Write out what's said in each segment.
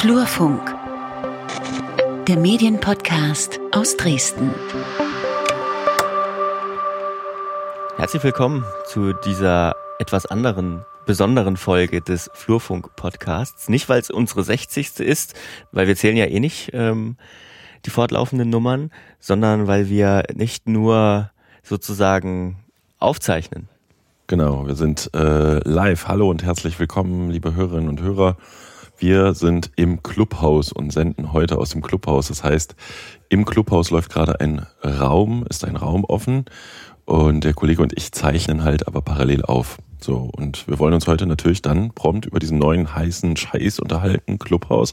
Flurfunk, der Medienpodcast aus Dresden. Herzlich willkommen zu dieser etwas anderen, besonderen Folge des Flurfunk-Podcasts. Nicht, weil es unsere 60. ist, weil wir zählen ja eh nicht ähm, die fortlaufenden Nummern, sondern weil wir nicht nur sozusagen aufzeichnen. Genau, wir sind äh, live. Hallo und herzlich willkommen, liebe Hörerinnen und Hörer. Wir sind im Clubhaus und senden heute aus dem Clubhaus. Das heißt, im Clubhaus läuft gerade ein Raum, ist ein Raum offen und der Kollege und ich zeichnen halt aber parallel auf. So, und wir wollen uns heute natürlich dann prompt über diesen neuen heißen Scheiß unterhalten, Clubhaus.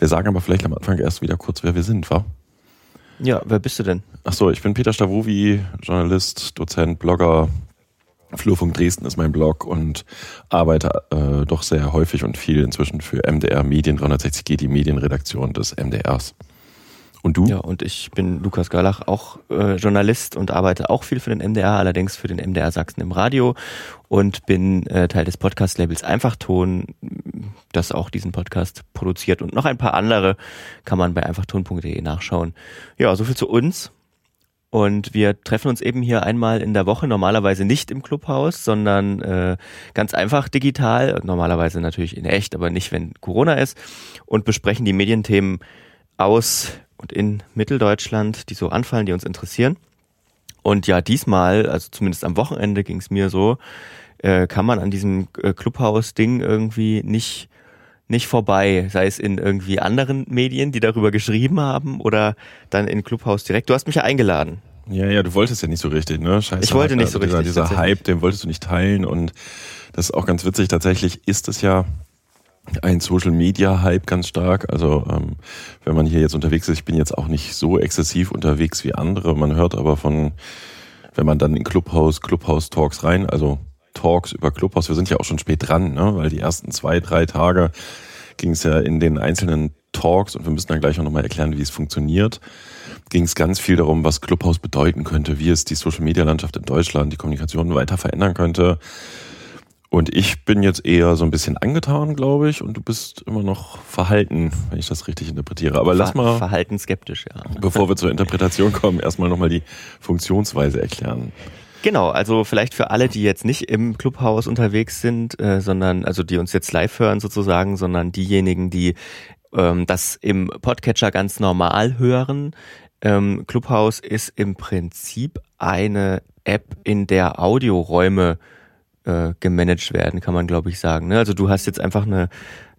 Wir sagen aber vielleicht am Anfang erst wieder kurz, wer wir sind, wa? Ja, wer bist du denn? Ach so, ich bin Peter Stavovi, Journalist, Dozent, Blogger. Flurfunk Dresden ist mein Blog und arbeite äh, doch sehr häufig und viel inzwischen für MDR Medien 360G, die Medienredaktion des MDRs. Und du? Ja, und ich bin Lukas Görlach, auch äh, Journalist und arbeite auch viel für den MDR, allerdings für den MDR Sachsen im Radio und bin äh, Teil des Podcast-Labels Einfachton, das auch diesen Podcast produziert und noch ein paar andere kann man bei einfachton.de nachschauen. Ja, soviel zu uns. Und wir treffen uns eben hier einmal in der Woche, normalerweise nicht im Clubhaus, sondern äh, ganz einfach digital, normalerweise natürlich in echt, aber nicht, wenn Corona ist, und besprechen die Medienthemen aus und in Mitteldeutschland, die so anfallen, die uns interessieren. Und ja, diesmal, also zumindest am Wochenende ging es mir so, äh, kann man an diesem äh, Clubhaus-Ding irgendwie nicht nicht vorbei, sei es in irgendwie anderen Medien, die darüber geschrieben haben oder dann in Clubhaus direkt. Du hast mich ja eingeladen. Ja, ja, du wolltest ja nicht so richtig, ne? Scheiße. Ich wollte nicht so dieser, richtig. Dieser Hype, den wolltest du nicht teilen und das ist auch ganz witzig. Tatsächlich ist es ja ein Social Media Hype ganz stark. Also ähm, wenn man hier jetzt unterwegs ist, ich bin jetzt auch nicht so exzessiv unterwegs wie andere. Man hört aber von, wenn man dann in Clubhouse, Clubhouse Talks rein, also Talks über Clubhouse, wir sind ja auch schon spät dran, ne? weil die ersten zwei, drei Tage ging es ja in den einzelnen Talks und wir müssen dann gleich auch nochmal erklären, wie es funktioniert. Ging es ganz viel darum, was Clubhouse bedeuten könnte, wie es die Social Media Landschaft in Deutschland, die Kommunikation weiter verändern könnte. Und ich bin jetzt eher so ein bisschen angetan, glaube ich, und du bist immer noch verhalten, wenn ich das richtig interpretiere. Aber lass mal. Verhalten skeptisch, ja. Bevor wir zur Interpretation kommen, erstmal nochmal die Funktionsweise erklären. Genau, also vielleicht für alle, die jetzt nicht im Clubhaus unterwegs sind, äh, sondern, also die uns jetzt live hören sozusagen, sondern diejenigen, die ähm, das im Podcatcher ganz normal hören. Ähm, Clubhouse ist im Prinzip eine App, in der Audioräume äh, gemanagt werden, kann man glaube ich sagen. Ne? Also du hast jetzt einfach eine,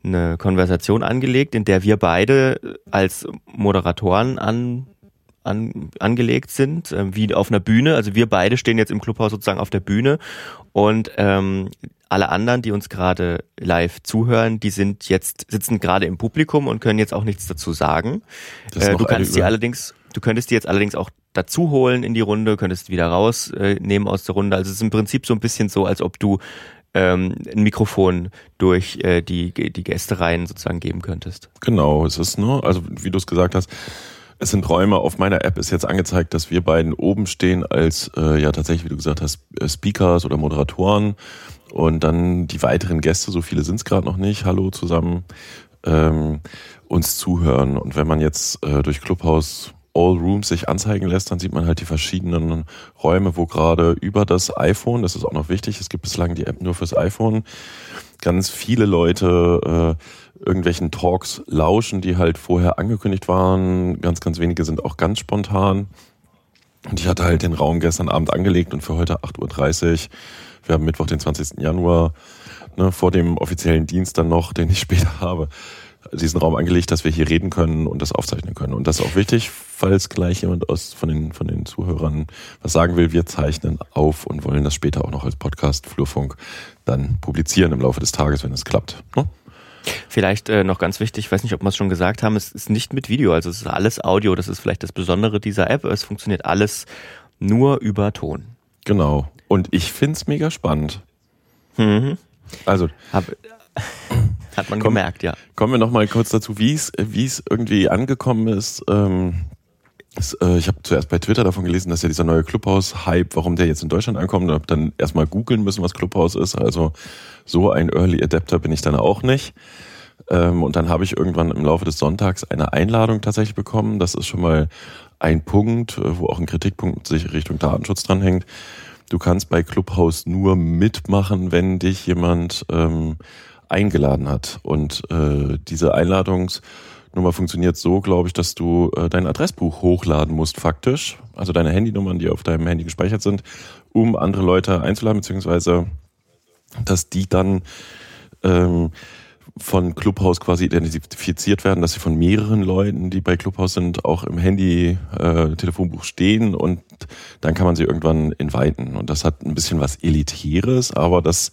eine Konversation angelegt, in der wir beide als Moderatoren an, an, angelegt sind, äh, wie auf einer Bühne. Also wir beide stehen jetzt im Clubhaus sozusagen auf der Bühne und ähm, alle anderen, die uns gerade live zuhören, die sind jetzt sitzen gerade im Publikum und können jetzt auch nichts dazu sagen. Äh, du kannst die allerdings, du könntest die jetzt allerdings auch dazu holen in die Runde, könntest wieder rausnehmen äh, aus der Runde. Also es ist im Prinzip so ein bisschen so, als ob du ähm, ein Mikrofon durch äh, die, die Gästereien sozusagen geben könntest. Genau, es ist nur, also wie du es gesagt hast, es sind Räume. Auf meiner App ist jetzt angezeigt, dass wir beiden oben stehen als, äh, ja tatsächlich, wie du gesagt hast, äh, Speakers oder Moderatoren. Und dann die weiteren Gäste, so viele sind es gerade noch nicht, hallo zusammen, ähm, uns zuhören. Und wenn man jetzt äh, durch Clubhouse All Rooms sich anzeigen lässt, dann sieht man halt die verschiedenen Räume, wo gerade über das iPhone, das ist auch noch wichtig, es gibt bislang die App nur fürs iPhone, ganz viele Leute äh, irgendwelchen Talks lauschen, die halt vorher angekündigt waren. Ganz, ganz wenige sind auch ganz spontan. Und ich hatte halt den Raum gestern Abend angelegt und für heute 8.30 Uhr, wir haben Mittwoch, den 20. Januar, ne, vor dem offiziellen Dienst dann noch, den ich später habe, diesen Raum angelegt, dass wir hier reden können und das aufzeichnen können. Und das ist auch wichtig, falls gleich jemand aus, von, den, von den Zuhörern was sagen will. Wir zeichnen auf und wollen das später auch noch als Podcast Flurfunk dann publizieren im Laufe des Tages, wenn es klappt. Ne? Vielleicht äh, noch ganz wichtig, ich weiß nicht, ob wir es schon gesagt haben, es ist nicht mit Video, also es ist alles Audio, das ist vielleicht das Besondere dieser App. Es funktioniert alles nur über Ton. Genau. Und ich find's mega spannend. Mhm. Also. Hab, hat man komm, gemerkt, ja. Kommen wir noch mal kurz dazu, wie es wie es irgendwie angekommen ist. Ähm, äh, ich habe zuerst bei Twitter davon gelesen, dass ja dieser neue Clubhouse-Hype, warum der jetzt in Deutschland ankommt, und habe dann erstmal googeln müssen, was Clubhouse ist. Also so ein Early Adapter bin ich dann auch nicht. Ähm, und dann habe ich irgendwann im Laufe des Sonntags eine Einladung tatsächlich bekommen. Das ist schon mal ein Punkt, äh, wo auch ein Kritikpunkt sich Richtung Datenschutz dranhängt. Du kannst bei Clubhouse nur mitmachen, wenn dich jemand ähm, eingeladen hat. Und äh, diese Einladungsnummer funktioniert so, glaube ich, dass du äh, dein Adressbuch hochladen musst, faktisch. Also deine Handynummern, die auf deinem Handy gespeichert sind, um andere Leute einzuladen, beziehungsweise dass die dann ähm, von Clubhouse quasi identifiziert werden, dass sie von mehreren Leuten, die bei Clubhouse sind, auch im Handy-Telefonbuch äh, stehen und dann kann man sie irgendwann inviten. Und das hat ein bisschen was Elitäres, aber das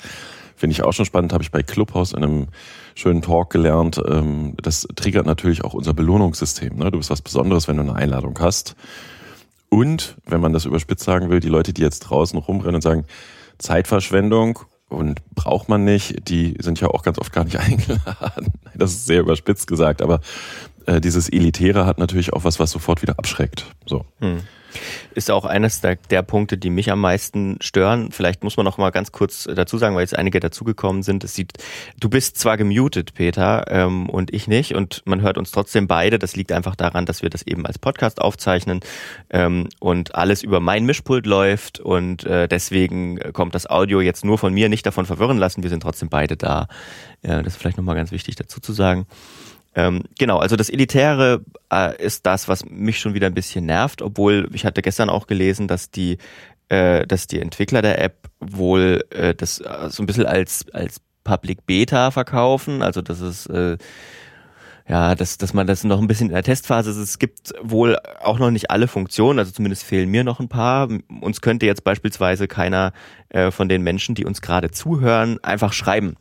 finde ich auch schon spannend, habe ich bei Clubhouse in einem schönen Talk gelernt. Ähm, das triggert natürlich auch unser Belohnungssystem. Ne? Du bist was Besonderes, wenn du eine Einladung hast. Und, wenn man das überspitzt sagen will, die Leute, die jetzt draußen rumrennen und sagen, Zeitverschwendung und braucht man nicht. Die sind ja auch ganz oft gar nicht eingeladen. Das ist sehr überspitzt gesagt, aber äh, dieses Elitäre hat natürlich auch was, was sofort wieder abschreckt. So. Hm ist auch eines der, der, Punkte, die mich am meisten stören. Vielleicht muss man noch mal ganz kurz dazu sagen, weil jetzt einige dazugekommen sind. Es sieht, du bist zwar gemutet, Peter, ähm, und ich nicht, und man hört uns trotzdem beide. Das liegt einfach daran, dass wir das eben als Podcast aufzeichnen ähm, und alles über mein Mischpult läuft und äh, deswegen kommt das Audio jetzt nur von mir, nicht davon verwirren lassen. Wir sind trotzdem beide da. Ja, das ist vielleicht noch mal ganz wichtig dazu zu sagen. Ähm, genau, also das Elitäre äh, ist das, was mich schon wieder ein bisschen nervt, obwohl ich hatte gestern auch gelesen, dass die, äh, dass die Entwickler der App wohl äh, das äh, so ein bisschen als, als Public Beta verkaufen, also das ist äh, ja, dass, dass man das noch ein bisschen in der Testphase ist. Es gibt wohl auch noch nicht alle Funktionen, also zumindest fehlen mir noch ein paar. Uns könnte jetzt beispielsweise keiner äh, von den Menschen, die uns gerade zuhören, einfach schreiben.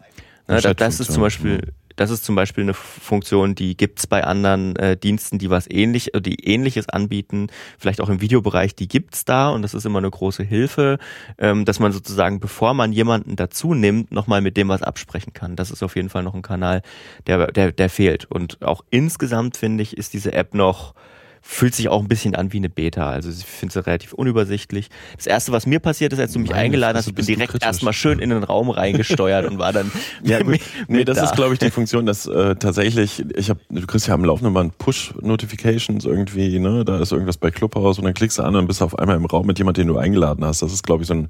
Ne, das ist zum Beispiel das ist zum Beispiel eine Funktion, die gibt's bei anderen äh, Diensten, die was ähnlich, äh, die ähnliches anbieten, vielleicht auch im Videobereich, die gibt's da und das ist immer eine große Hilfe, ähm, dass man sozusagen, bevor man jemanden dazu nimmt, nochmal mit dem was absprechen kann. Das ist auf jeden Fall noch ein Kanal, der, der, der fehlt. Und auch insgesamt finde ich, ist diese App noch fühlt sich auch ein bisschen an wie eine Beta. Also ich finde es relativ unübersichtlich. Das erste, was mir passiert ist, als du mich Meine eingeladen hast, ich bin direkt erstmal schön in den Raum reingesteuert und war dann ja, mit, Nee, das da. ist glaube ich die Funktion, dass äh, tatsächlich ich habe du kriegst ja am laufenden Band Push Notifications irgendwie, ne, da ist irgendwas bei Clubhouse und dann klickst du an und bist auf einmal im Raum mit jemandem, den du eingeladen hast. Das ist glaube ich so ein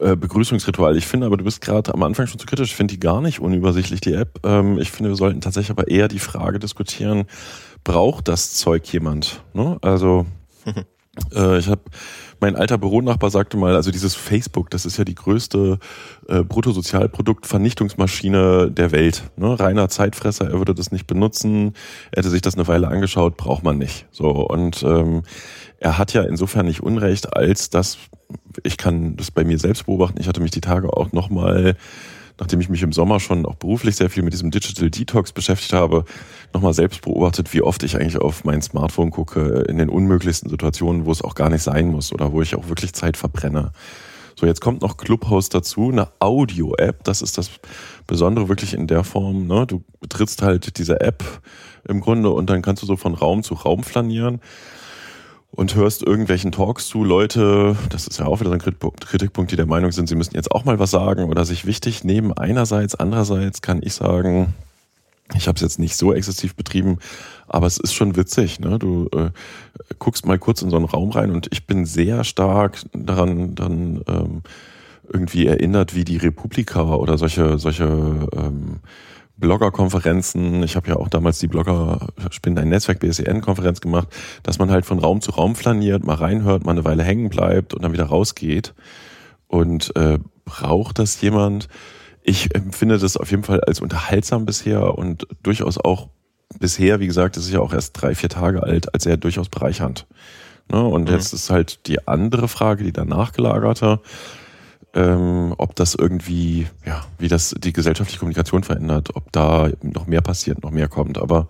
äh, Begrüßungsritual. Ich finde aber, du bist gerade am Anfang schon zu kritisch. Ich finde die gar nicht unübersichtlich, die App. Ähm, ich finde, wir sollten tatsächlich aber eher die Frage diskutieren, braucht das Zeug jemand? Ne? Also äh, ich habe mein alter Büronachbar sagte mal, also dieses Facebook, das ist ja die größte äh, Bruttosozialprodukt-Vernichtungsmaschine der Welt. Ne? Reiner Zeitfresser, er würde das nicht benutzen, er hätte sich das eine Weile angeschaut, braucht man nicht. So und ähm, er hat ja insofern nicht Unrecht, als dass ich kann das bei mir selbst beobachten. Ich hatte mich die Tage auch nochmal nachdem ich mich im Sommer schon auch beruflich sehr viel mit diesem Digital Detox beschäftigt habe, nochmal selbst beobachtet, wie oft ich eigentlich auf mein Smartphone gucke, in den unmöglichsten Situationen, wo es auch gar nicht sein muss oder wo ich auch wirklich Zeit verbrenne. So, jetzt kommt noch Clubhouse dazu, eine Audio-App. Das ist das Besondere wirklich in der Form. Ne? Du betrittst halt diese App im Grunde und dann kannst du so von Raum zu Raum flanieren und hörst irgendwelchen Talks zu, Leute, das ist ja auch wieder so ein Kritikpunkt, die der Meinung sind, sie müssen jetzt auch mal was sagen oder sich wichtig nehmen. Einerseits, andererseits kann ich sagen, ich habe es jetzt nicht so exzessiv betrieben, aber es ist schon witzig. Ne? Du äh, guckst mal kurz in so einen Raum rein und ich bin sehr stark daran dann ähm, irgendwie erinnert, wie die Republika oder solche solche ähm, Bloggerkonferenzen, ich habe ja auch damals die Blogger Spinnen ein Netzwerk BSEN-Konferenz gemacht, dass man halt von Raum zu Raum flaniert, mal reinhört, mal eine Weile hängen bleibt und dann wieder rausgeht. Und äh, braucht das jemand? Ich empfinde das auf jeden Fall als unterhaltsam bisher und durchaus auch bisher, wie gesagt, das ist ja auch erst drei, vier Tage alt, als sehr durchaus bereichernd. Ne? Und mhm. jetzt ist halt die andere Frage, die danach gelagerte ähm, ob das irgendwie, ja, wie das die gesellschaftliche Kommunikation verändert, ob da noch mehr passiert, noch mehr kommt. Aber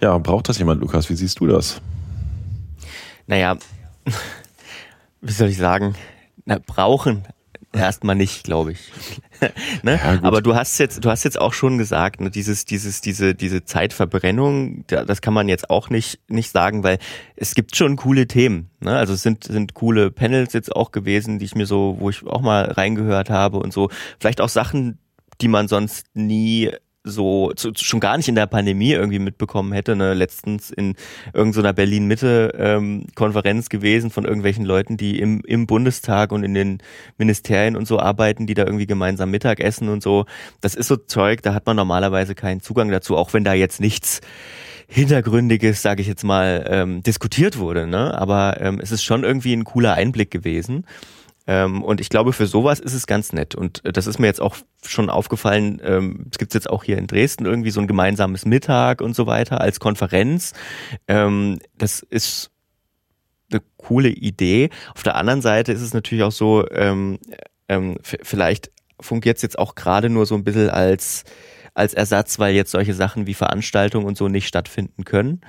ja, braucht das jemand, Lukas? Wie siehst du das? Naja, wie soll ich sagen? Na, brauchen erstmal nicht, glaube ich. ne? Ja, Aber du hast jetzt, du hast jetzt auch schon gesagt, ne, dieses, dieses, diese, diese Zeitverbrennung, das kann man jetzt auch nicht, nicht sagen, weil es gibt schon coole Themen. Ne? Also es sind, sind coole Panels jetzt auch gewesen, die ich mir so, wo ich auch mal reingehört habe und so. Vielleicht auch Sachen, die man sonst nie so zu, schon gar nicht in der Pandemie irgendwie mitbekommen hätte. Ne? Letztens in irgendeiner Berlin-Mitte-Konferenz ähm, gewesen von irgendwelchen Leuten, die im, im Bundestag und in den Ministerien und so arbeiten, die da irgendwie gemeinsam Mittag essen und so. Das ist so Zeug, da hat man normalerweise keinen Zugang dazu, auch wenn da jetzt nichts Hintergründiges, sage ich jetzt mal, ähm, diskutiert wurde. Ne? Aber ähm, es ist schon irgendwie ein cooler Einblick gewesen. Ähm, und ich glaube, für sowas ist es ganz nett. Und äh, das ist mir jetzt auch schon aufgefallen. Ähm, es gibt jetzt auch hier in Dresden irgendwie so ein gemeinsames Mittag und so weiter als Konferenz. Ähm, das ist eine coole Idee. Auf der anderen Seite ist es natürlich auch so, ähm, ähm, vielleicht fungiert es jetzt auch gerade nur so ein bisschen als als Ersatz, weil jetzt solche Sachen wie Veranstaltungen und so nicht stattfinden können.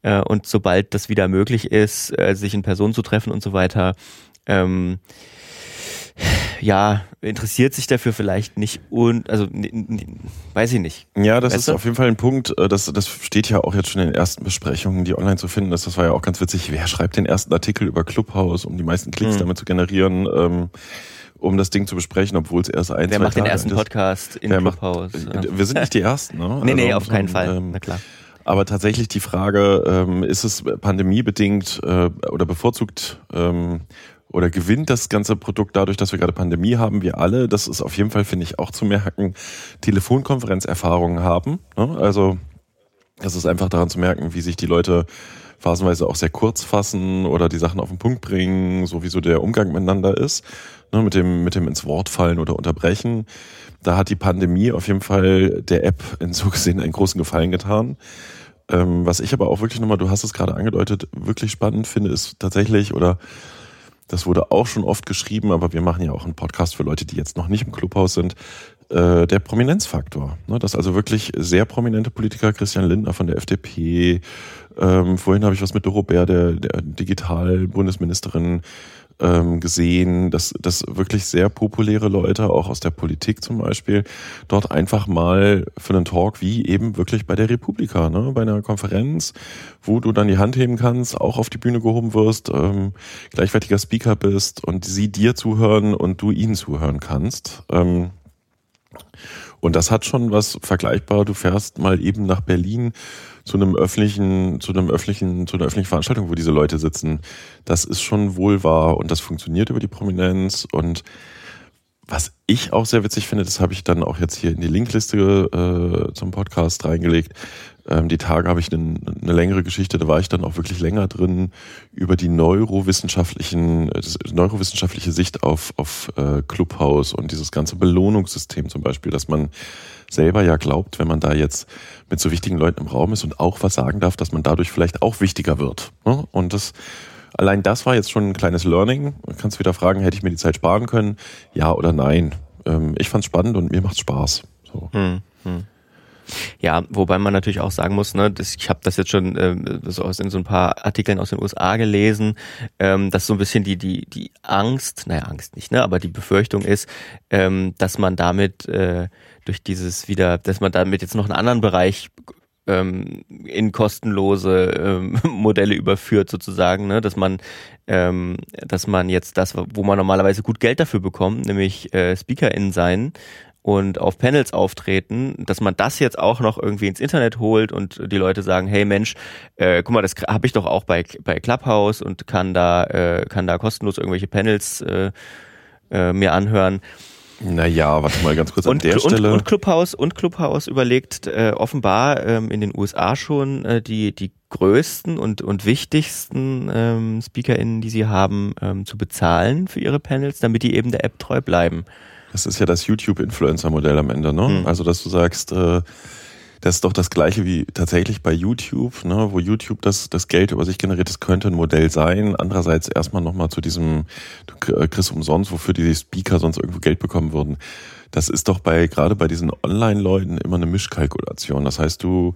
Äh, und sobald das wieder möglich ist, äh, sich in Person zu treffen und so weiter, ähm, ja, interessiert sich dafür vielleicht nicht und also weiß ich nicht. Ja, das weißt ist du? auf jeden Fall ein Punkt, äh, das, das steht ja auch jetzt schon in den ersten Besprechungen, die online zu finden ist. Das war ja auch ganz witzig. Wer schreibt den ersten Artikel über Clubhouse, um die meisten Klicks mhm. damit zu generieren? Ähm, um das Ding zu besprechen, obwohl es erst ein, Wer macht Tage den ersten Podcast in Clubhouse? Macht, ja. Wir sind nicht die Ersten, ne? nee, nee, also, auf keinen Fall, ähm, na klar. Aber tatsächlich die Frage, ähm, ist es pandemiebedingt äh, oder bevorzugt ähm, oder gewinnt das ganze Produkt dadurch, dass wir gerade Pandemie haben, wir alle, das ist auf jeden Fall, finde ich, auch zu merken, Telefonkonferenzerfahrungen haben. Ne? Also das ist einfach daran zu merken, wie sich die Leute phasenweise auch sehr kurz fassen oder die Sachen auf den Punkt bringen, so wie so der Umgang miteinander ist, ne, mit dem, mit dem ins Wort fallen oder unterbrechen. Da hat die Pandemie auf jeden Fall der App in so gesehen einen großen Gefallen getan. Ähm, was ich aber auch wirklich nochmal, du hast es gerade angedeutet, wirklich spannend finde, ist tatsächlich oder das wurde auch schon oft geschrieben, aber wir machen ja auch einen Podcast für Leute, die jetzt noch nicht im Clubhaus sind. Äh, der Prominenzfaktor. Ne? Dass also wirklich sehr prominente Politiker, Christian Lindner von der FDP, ähm, vorhin habe ich was mit Doro Bär, der, der Digital-Bundesministerin, ähm, gesehen, dass, dass wirklich sehr populäre Leute, auch aus der Politik zum Beispiel, dort einfach mal für einen Talk wie eben wirklich bei der Republika, ne, bei einer Konferenz, wo du dann die Hand heben kannst, auch auf die Bühne gehoben wirst, ähm, gleichwertiger Speaker bist und sie dir zuhören und du ihnen zuhören kannst. Ähm, und das hat schon was vergleichbar. Du fährst mal eben nach Berlin zu einem öffentlichen, zu einem öffentlichen, zu einer öffentlichen Veranstaltung, wo diese Leute sitzen. Das ist schon wohl wahr und das funktioniert über die Prominenz und was ich auch sehr witzig finde, das habe ich dann auch jetzt hier in die Linkliste äh, zum Podcast reingelegt. Ähm, die Tage habe ich eine, eine längere Geschichte, da war ich dann auch wirklich länger drin über die neurowissenschaftlichen, neurowissenschaftliche Sicht auf, auf äh, Clubhouse und dieses ganze Belohnungssystem zum Beispiel, dass man selber ja glaubt, wenn man da jetzt mit so wichtigen Leuten im Raum ist und auch was sagen darf, dass man dadurch vielleicht auch wichtiger wird. Ne? Und das allein das war jetzt schon ein kleines Learning. Du kannst wieder fragen, hätte ich mir die Zeit sparen können? Ja oder nein? Ähm, ich fand's spannend und mir macht's Spaß. So. Hm, hm. Ja, wobei man natürlich auch sagen muss, ne, das, ich habe das jetzt schon äh, so aus in so ein paar Artikeln aus den USA gelesen, ähm, dass so ein bisschen die die die Angst, naja Angst nicht, ne, aber die Befürchtung ist, ähm, dass man damit äh, durch dieses wieder, dass man damit jetzt noch einen anderen Bereich ähm, in kostenlose ähm, Modelle überführt sozusagen, ne? dass man ähm, dass man jetzt das, wo man normalerweise gut Geld dafür bekommt, nämlich äh, SpeakerInnen sein und auf Panels auftreten, dass man das jetzt auch noch irgendwie ins Internet holt und die Leute sagen, hey Mensch, äh, guck mal, das habe ich doch auch bei bei Clubhouse und kann da äh, kann da kostenlos irgendwelche Panels äh, äh, mir anhören. Naja, warte mal ganz kurz an und, der und, Stelle. Und Clubhouse, und Clubhouse überlegt äh, offenbar ähm, in den USA schon äh, die, die größten und, und wichtigsten ähm, SpeakerInnen, die sie haben, ähm, zu bezahlen für ihre Panels, damit die eben der App treu bleiben. Das ist ja das YouTube-Influencer-Modell am Ende, ne? Hm. Also, dass du sagst, äh, das ist doch das gleiche wie tatsächlich bei YouTube, ne, wo YouTube das, das Geld über sich generiert, das könnte ein Modell sein. Andererseits erstmal nochmal zu diesem, du äh, kriegst umsonst, wofür die Speaker sonst irgendwo Geld bekommen würden. Das ist doch bei, gerade bei diesen Online-Leuten immer eine Mischkalkulation. Das heißt, du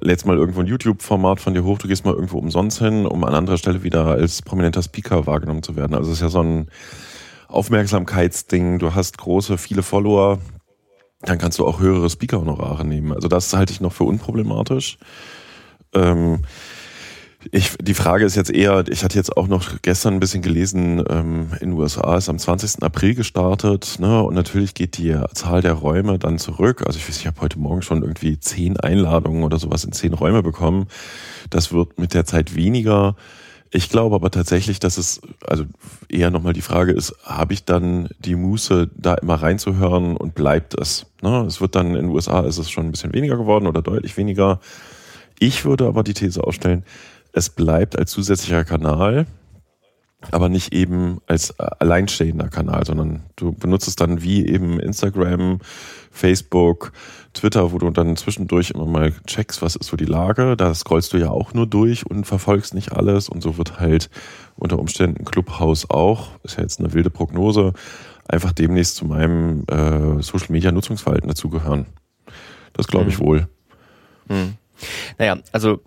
lädst mal irgendwo ein YouTube-Format von dir hoch, du gehst mal irgendwo umsonst hin, um an anderer Stelle wieder als prominenter Speaker wahrgenommen zu werden. Also es ist ja so ein Aufmerksamkeitsding. Du hast große, viele Follower, dann kannst du auch höhere Speaker-Honorare nehmen. Also das halte ich noch für unproblematisch. Ähm, Ich, die Frage ist jetzt eher, ich hatte jetzt auch noch gestern ein bisschen gelesen, ähm, in den USA ist am 20. April gestartet, ne? Und natürlich geht die Zahl der Räume dann zurück. Also ich weiß, ich habe heute Morgen schon irgendwie zehn Einladungen oder sowas in zehn Räume bekommen. Das wird mit der Zeit weniger. Ich glaube aber tatsächlich, dass es, also eher nochmal die Frage ist, habe ich dann die Muße, da immer reinzuhören und bleibt es? Ne? Es wird dann in den USA ist es schon ein bisschen weniger geworden oder deutlich weniger. Ich würde aber die These aufstellen, es bleibt als zusätzlicher Kanal, aber nicht eben als alleinstehender Kanal, sondern du benutzt es dann wie eben Instagram, Facebook, Twitter, wo du dann zwischendurch immer mal checkst, was ist so die Lage. Da scrollst du ja auch nur durch und verfolgst nicht alles. Und so wird halt unter Umständen Clubhouse auch, ist ja jetzt eine wilde Prognose, einfach demnächst zu meinem äh, Social Media Nutzungsverhalten dazugehören. Das glaube ich mhm. wohl. Mhm. Naja, also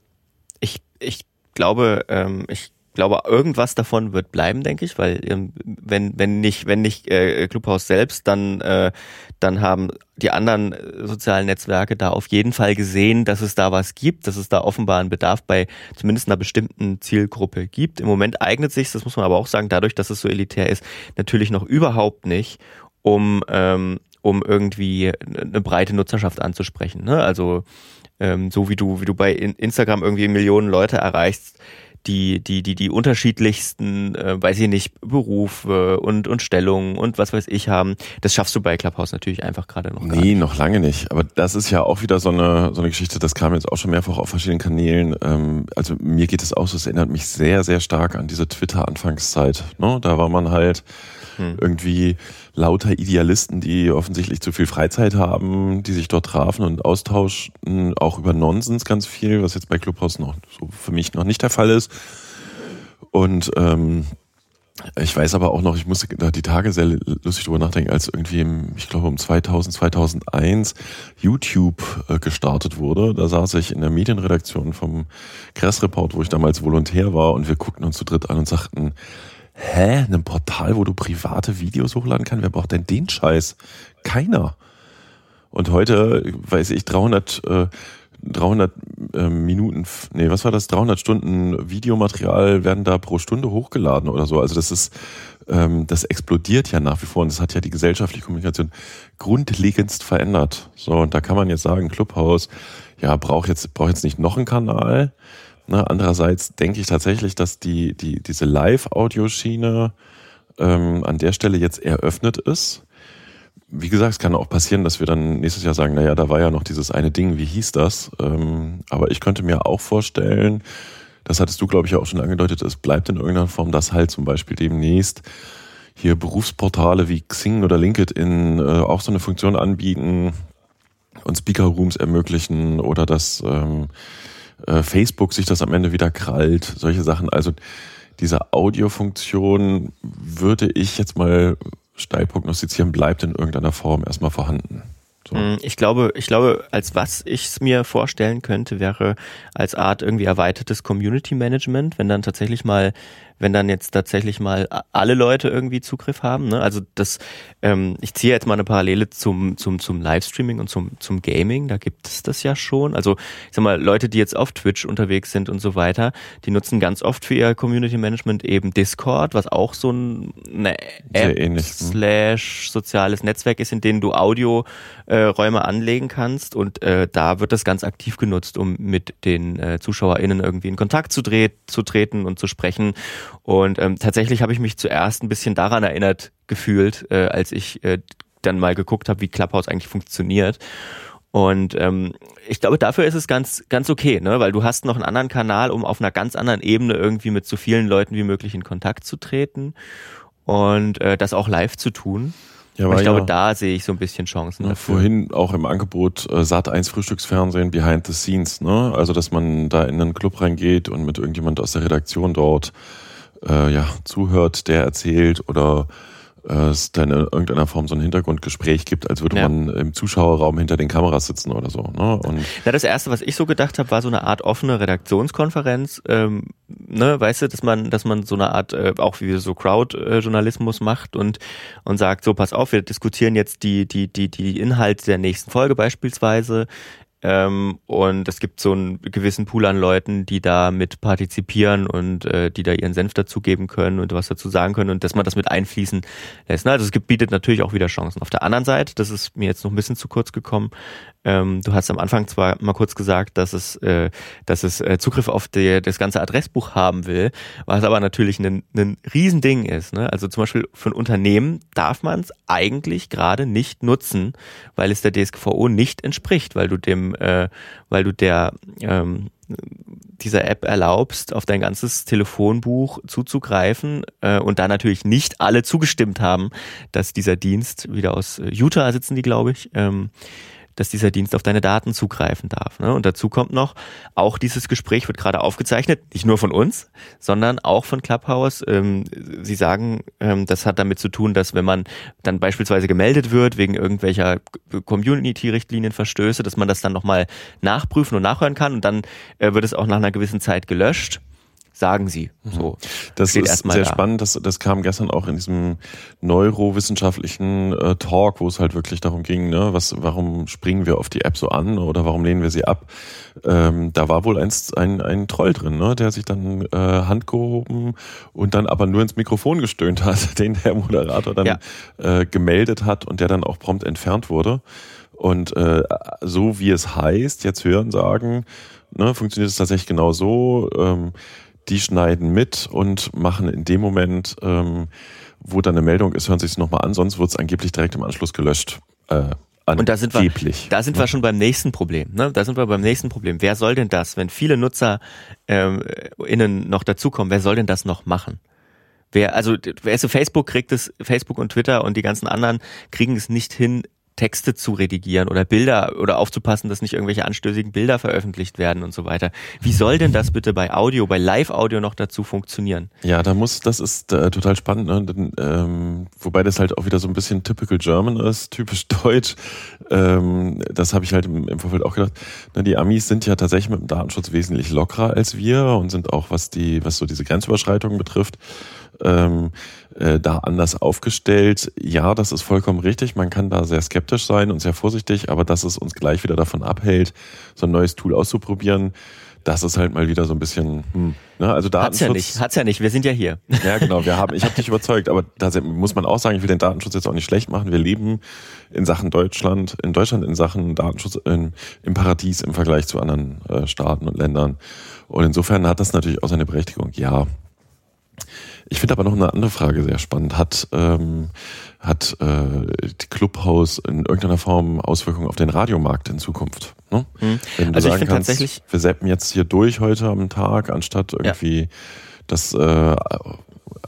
ich, ich glaube, ähm, ich glaube, irgendwas davon wird bleiben, denke ich, weil ähm, wenn wenn nicht wenn nicht äh, Clubhouse selbst, dann äh, dann haben die anderen äh, sozialen Netzwerke da auf jeden Fall gesehen, dass es da was gibt, dass es da offenbar einen Bedarf bei zumindest einer bestimmten Zielgruppe gibt. Im Moment eignet sich, das muss man aber auch sagen, dadurch, dass es so elitär ist, natürlich noch überhaupt nicht, um ähm, um irgendwie eine breite Nutzerschaft anzusprechen. Ne? Also ähm, so wie du wie du bei Instagram irgendwie Millionen Leute erreichst, die, die, die, die unterschiedlichsten, äh, weiß ich nicht, Berufe und, und Stellungen und was weiß ich haben. Das schaffst du bei Clubhouse natürlich einfach gerade noch. Nee, noch lange nicht. Aber das ist ja auch wieder so eine, so eine Geschichte, das kam jetzt auch schon mehrfach auf verschiedenen Kanälen. Ähm, also mir geht es auch so, es erinnert mich sehr, sehr stark an diese Twitter-Anfangszeit. Ne? Da war man halt hm. irgendwie lauter Idealisten, die offensichtlich zu viel Freizeit haben, die sich dort trafen und austauschen, auch über Nonsens ganz viel, was jetzt bei Clubhouse noch so für mich noch nicht der Fall ist. Und ähm, ich weiß aber auch noch, ich musste da die Tage sehr lustig drüber nachdenken, als irgendwie, im, ich glaube um 2000, 2001 YouTube äh, gestartet wurde. Da saß ich in der Medienredaktion vom Kress Report, wo ich damals Volontär war und wir guckten uns zu dritt an und sagten, hä, ein Portal, wo du private Videos hochladen kannst? Wer braucht denn den Scheiß? Keiner. Und heute, weiß ich, 300, äh, 300 äh, Minuten, nee, was war das? 300 Stunden Videomaterial werden da pro Stunde hochgeladen oder so. Also das ist, ähm, das explodiert ja nach wie vor und das hat ja die gesellschaftliche Kommunikation grundlegendst verändert. So, und da kann man jetzt sagen, Clubhouse, ja, braucht jetzt, braucht jetzt nicht noch einen Kanal, Ne, andererseits denke ich tatsächlich, dass die, die, diese Live-Audioschiene ähm, an der Stelle jetzt eröffnet ist. Wie gesagt, es kann auch passieren, dass wir dann nächstes Jahr sagen, naja, da war ja noch dieses eine Ding, wie hieß das? Ähm, aber ich könnte mir auch vorstellen, das hattest du, glaube ich, auch schon angedeutet, es bleibt in irgendeiner Form, dass halt zum Beispiel demnächst hier Berufsportale wie Xing oder LinkedIn äh, auch so eine Funktion anbieten und Speaker Rooms ermöglichen oder dass ähm, äh, Facebook sich das am Ende wieder krallt, solche Sachen. Also diese Audiofunktion würde ich jetzt mal steil prognostizieren, bleibt in irgendeiner Form erstmal vorhanden. So. Hm, ich glaube, ich glaube, als was ich es mir vorstellen könnte, wäre als Art irgendwie erweitertes Community Management, wenn dann tatsächlich mal wenn dann jetzt tatsächlich mal alle Leute irgendwie Zugriff haben. Ne? Also das, ähm, ich ziehe jetzt mal eine Parallele zum, zum, zum Livestreaming und zum, zum Gaming, da gibt es das ja schon. Also ich sag mal, Leute, die jetzt auf Twitch unterwegs sind und so weiter, die nutzen ganz oft für ihr Community Management eben Discord, was auch so ein, eine App ähnlich, hm. slash soziales Netzwerk ist, in dem du Audioräume äh, anlegen kannst und äh, da wird das ganz aktiv genutzt, um mit den äh, ZuschauerInnen irgendwie in Kontakt zu, dreht, zu treten und zu sprechen und ähm, tatsächlich habe ich mich zuerst ein bisschen daran erinnert gefühlt, äh, als ich äh, dann mal geguckt habe, wie Clubhouse eigentlich funktioniert. Und ähm, ich glaube, dafür ist es ganz, ganz okay, ne? weil du hast noch einen anderen Kanal, um auf einer ganz anderen Ebene irgendwie mit so vielen Leuten wie möglich in Kontakt zu treten und äh, das auch live zu tun. Ja, ich glaube, ja, da sehe ich so ein bisschen Chancen. Ja, dafür. Vorhin auch im Angebot äh, Sat 1 Frühstücksfernsehen Behind the Scenes, ne? Also dass man da in einen Club reingeht und mit irgendjemand aus der Redaktion dort äh, ja, zuhört, der erzählt oder äh, es dann in irgendeiner Form so ein Hintergrundgespräch gibt, als würde ja. man im Zuschauerraum hinter den Kameras sitzen oder so. Ne? Und ja, das erste, was ich so gedacht habe, war so eine Art offene Redaktionskonferenz. Ähm, ne, weißt du, dass man, dass man so eine Art äh, auch wie so Crowd-Journalismus macht und und sagt, so pass auf, wir diskutieren jetzt die die die die Inhalte der nächsten Folge beispielsweise Ähm, und es gibt so einen gewissen Pool an Leuten, die da mit partizipieren und äh, die da ihren Senf dazugeben können und was dazu sagen können und dass man das mit einfließen lässt. Ne? Also es gibt, bietet natürlich auch wieder Chancen. Auf der anderen Seite, das ist mir jetzt noch ein bisschen zu kurz gekommen, ähm, du hast am Anfang zwar mal kurz gesagt, dass es, äh, dass es äh, Zugriff auf die, das ganze Adressbuch haben will, was aber natürlich ein, ein Riesending ist. Ne? Also zum Beispiel für ein Unternehmen darf man es eigentlich gerade nicht nutzen, weil es der DSGVO nicht entspricht, weil du dem, äh, weil du der ähm, dieser App erlaubst, auf dein ganzes Telefonbuch zuzugreifen äh, und da natürlich nicht alle zugestimmt haben, dass dieser Dienst wieder aus Utah sitzen die, glaube ich, ähm, dass dieser Dienst auf deine Daten zugreifen darf. Ne? Und dazu kommt noch, auch dieses Gespräch wird gerade aufgezeichnet, nicht nur von uns, sondern auch von Clubhouse. Ähm, Sie sagen, ähm, das hat damit zu tun, dass wenn man dann beispielsweise gemeldet wird wegen irgendwelcher Community-Richtlinienverstöße, dass man das dann nochmal nachprüfen und nachhören kann und dann äh, wird es auch nach einer gewissen Zeit gelöscht sagen sie. Mhm. So. Das ist sehr da. spannend. Das, das kam gestern auch in diesem neurowissenschaftlichen äh, Talk, wo es halt wirklich darum ging, ne, was, warum springen wir auf die App so an oder warum lehnen wir sie ab? Ähm, da war wohl ein, ein, ein Troll drin, ne, der sich dann äh, Hand gehoben und dann aber nur ins Mikrofon gestöhnt hat, den der Moderator dann ja. äh, gemeldet hat und der dann auch prompt entfernt wurde. Und äh, so wie es heißt, jetzt hören sagen, ne, funktioniert es tatsächlich genau so. Ähm, die schneiden mit und machen in dem Moment, ähm, wo dann eine Meldung ist, hören sich es nochmal an, sonst wird es angeblich direkt im Anschluss gelöscht. Äh, und da sind wir, da sind wir schon beim nächsten Problem. Ne? Da sind wir beim nächsten Problem. Wer soll denn das, wenn viele Nutzer ähm, innen noch dazukommen, wer soll denn das noch machen? Wer, also, so Facebook kriegt es, Facebook und Twitter und die ganzen anderen kriegen es nicht hin, Texte zu redigieren oder Bilder oder aufzupassen, dass nicht irgendwelche anstößigen Bilder veröffentlicht werden und so weiter. Wie soll denn das bitte bei Audio, bei Live-Audio noch dazu funktionieren? Ja, da muss, das ist äh, total spannend, ne? Denn, ähm, wobei das halt auch wieder so ein bisschen typical German ist, typisch deutsch. Ähm, das habe ich halt im, im, Vorfeld auch gedacht. Na, die Amis sind ja tatsächlich mit dem Datenschutz wesentlich lockerer als wir und sind auch, was die, was so diese Grenzüberschreitungen betrifft, ähm, äh, da anders aufgestellt. Ja, das ist vollkommen richtig. Man kann da sehr skeptisch sein und sehr vorsichtig, aber dass es uns gleich wieder davon abhält, so ein neues Tool auszuprobieren, das ist halt mal wieder so ein bisschen, hm, ne? also Datenschutz. Hat's ja nicht, hat's ja nicht, wir sind ja hier. Ja, genau, wir haben, ich habe dich überzeugt, aber da muss man auch sagen, ich will den Datenschutz jetzt auch nicht schlecht machen. Wir leben in Sachen Deutschland, in Deutschland in Sachen Datenschutz in, im Paradies im Vergleich zu anderen äh, Staaten und Ländern. Und insofern hat das natürlich auch seine Berechtigung, ja. Ich finde aber noch eine andere Frage sehr spannend. Hat, ähm, hat äh, die Clubhouse in irgendeiner Form Auswirkungen auf den Radiomarkt in Zukunft? Ne? Mhm. Wenn du also sagen ich kannst, tatsächlich, wir zappen jetzt hier durch heute am Tag, anstatt irgendwie ja. das äh,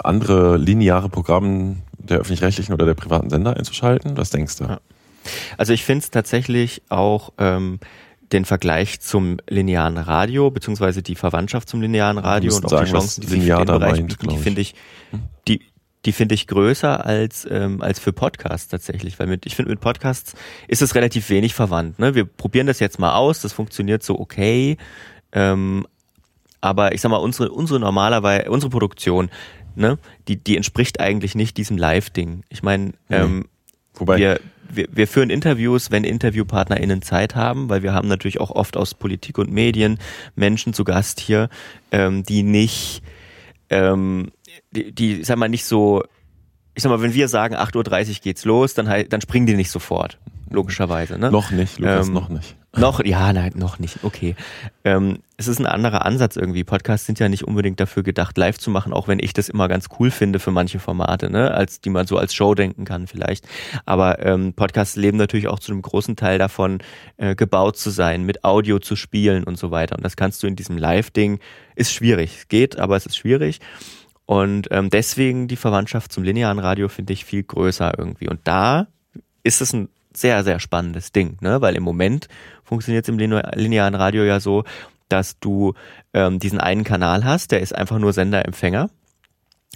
andere lineare Programm der öffentlich-rechtlichen oder der privaten Sender einzuschalten. Was denkst du? Ja. Also ich finde es tatsächlich auch ähm, den Vergleich zum linearen Radio, beziehungsweise die Verwandtschaft zum linearen Radio und auch sagen, die Chancen, die sich für den Bereich meint, bieten, die finde ich, hm? die, die finde ich größer als, ähm, als für Podcasts tatsächlich, weil mit, ich finde mit Podcasts ist es relativ wenig verwandt. Ne? Wir probieren das jetzt mal aus, das funktioniert so okay, ähm, aber ich sag mal, unsere, unsere normalerweise, unsere Produktion, ne, die, die entspricht eigentlich nicht diesem Live-Ding. Ich meine, mhm. ähm, Wobei, wir, wir, wir führen Interviews, wenn InterviewpartnerInnen Zeit haben, weil wir haben natürlich auch oft aus Politik und Medien Menschen zu Gast hier, ähm, die nicht, ähm, die, die, sag mal, nicht so, ich sag mal, wenn wir sagen 8.30 Uhr geht's los, dann, dann springen die nicht sofort, logischerweise. Ne? Noch nicht, Lukas, ähm, noch nicht. Noch, ja, nein, noch nicht. Okay. Ähm, es ist ein anderer Ansatz irgendwie. Podcasts sind ja nicht unbedingt dafür gedacht, live zu machen, auch wenn ich das immer ganz cool finde für manche Formate, ne, als die man so als Show denken kann vielleicht. Aber ähm, Podcasts leben natürlich auch zu einem großen Teil davon, äh, gebaut zu sein, mit Audio zu spielen und so weiter. Und das kannst du in diesem Live-Ding ist schwierig. Es geht, aber es ist schwierig. Und ähm, deswegen die Verwandtschaft zum linearen Radio finde ich viel größer irgendwie. Und da ist es ein sehr, sehr spannendes Ding, ne? weil im Moment funktioniert es im linearen Radio ja so, dass du ähm, diesen einen Kanal hast, der ist einfach nur Sender-Empfänger.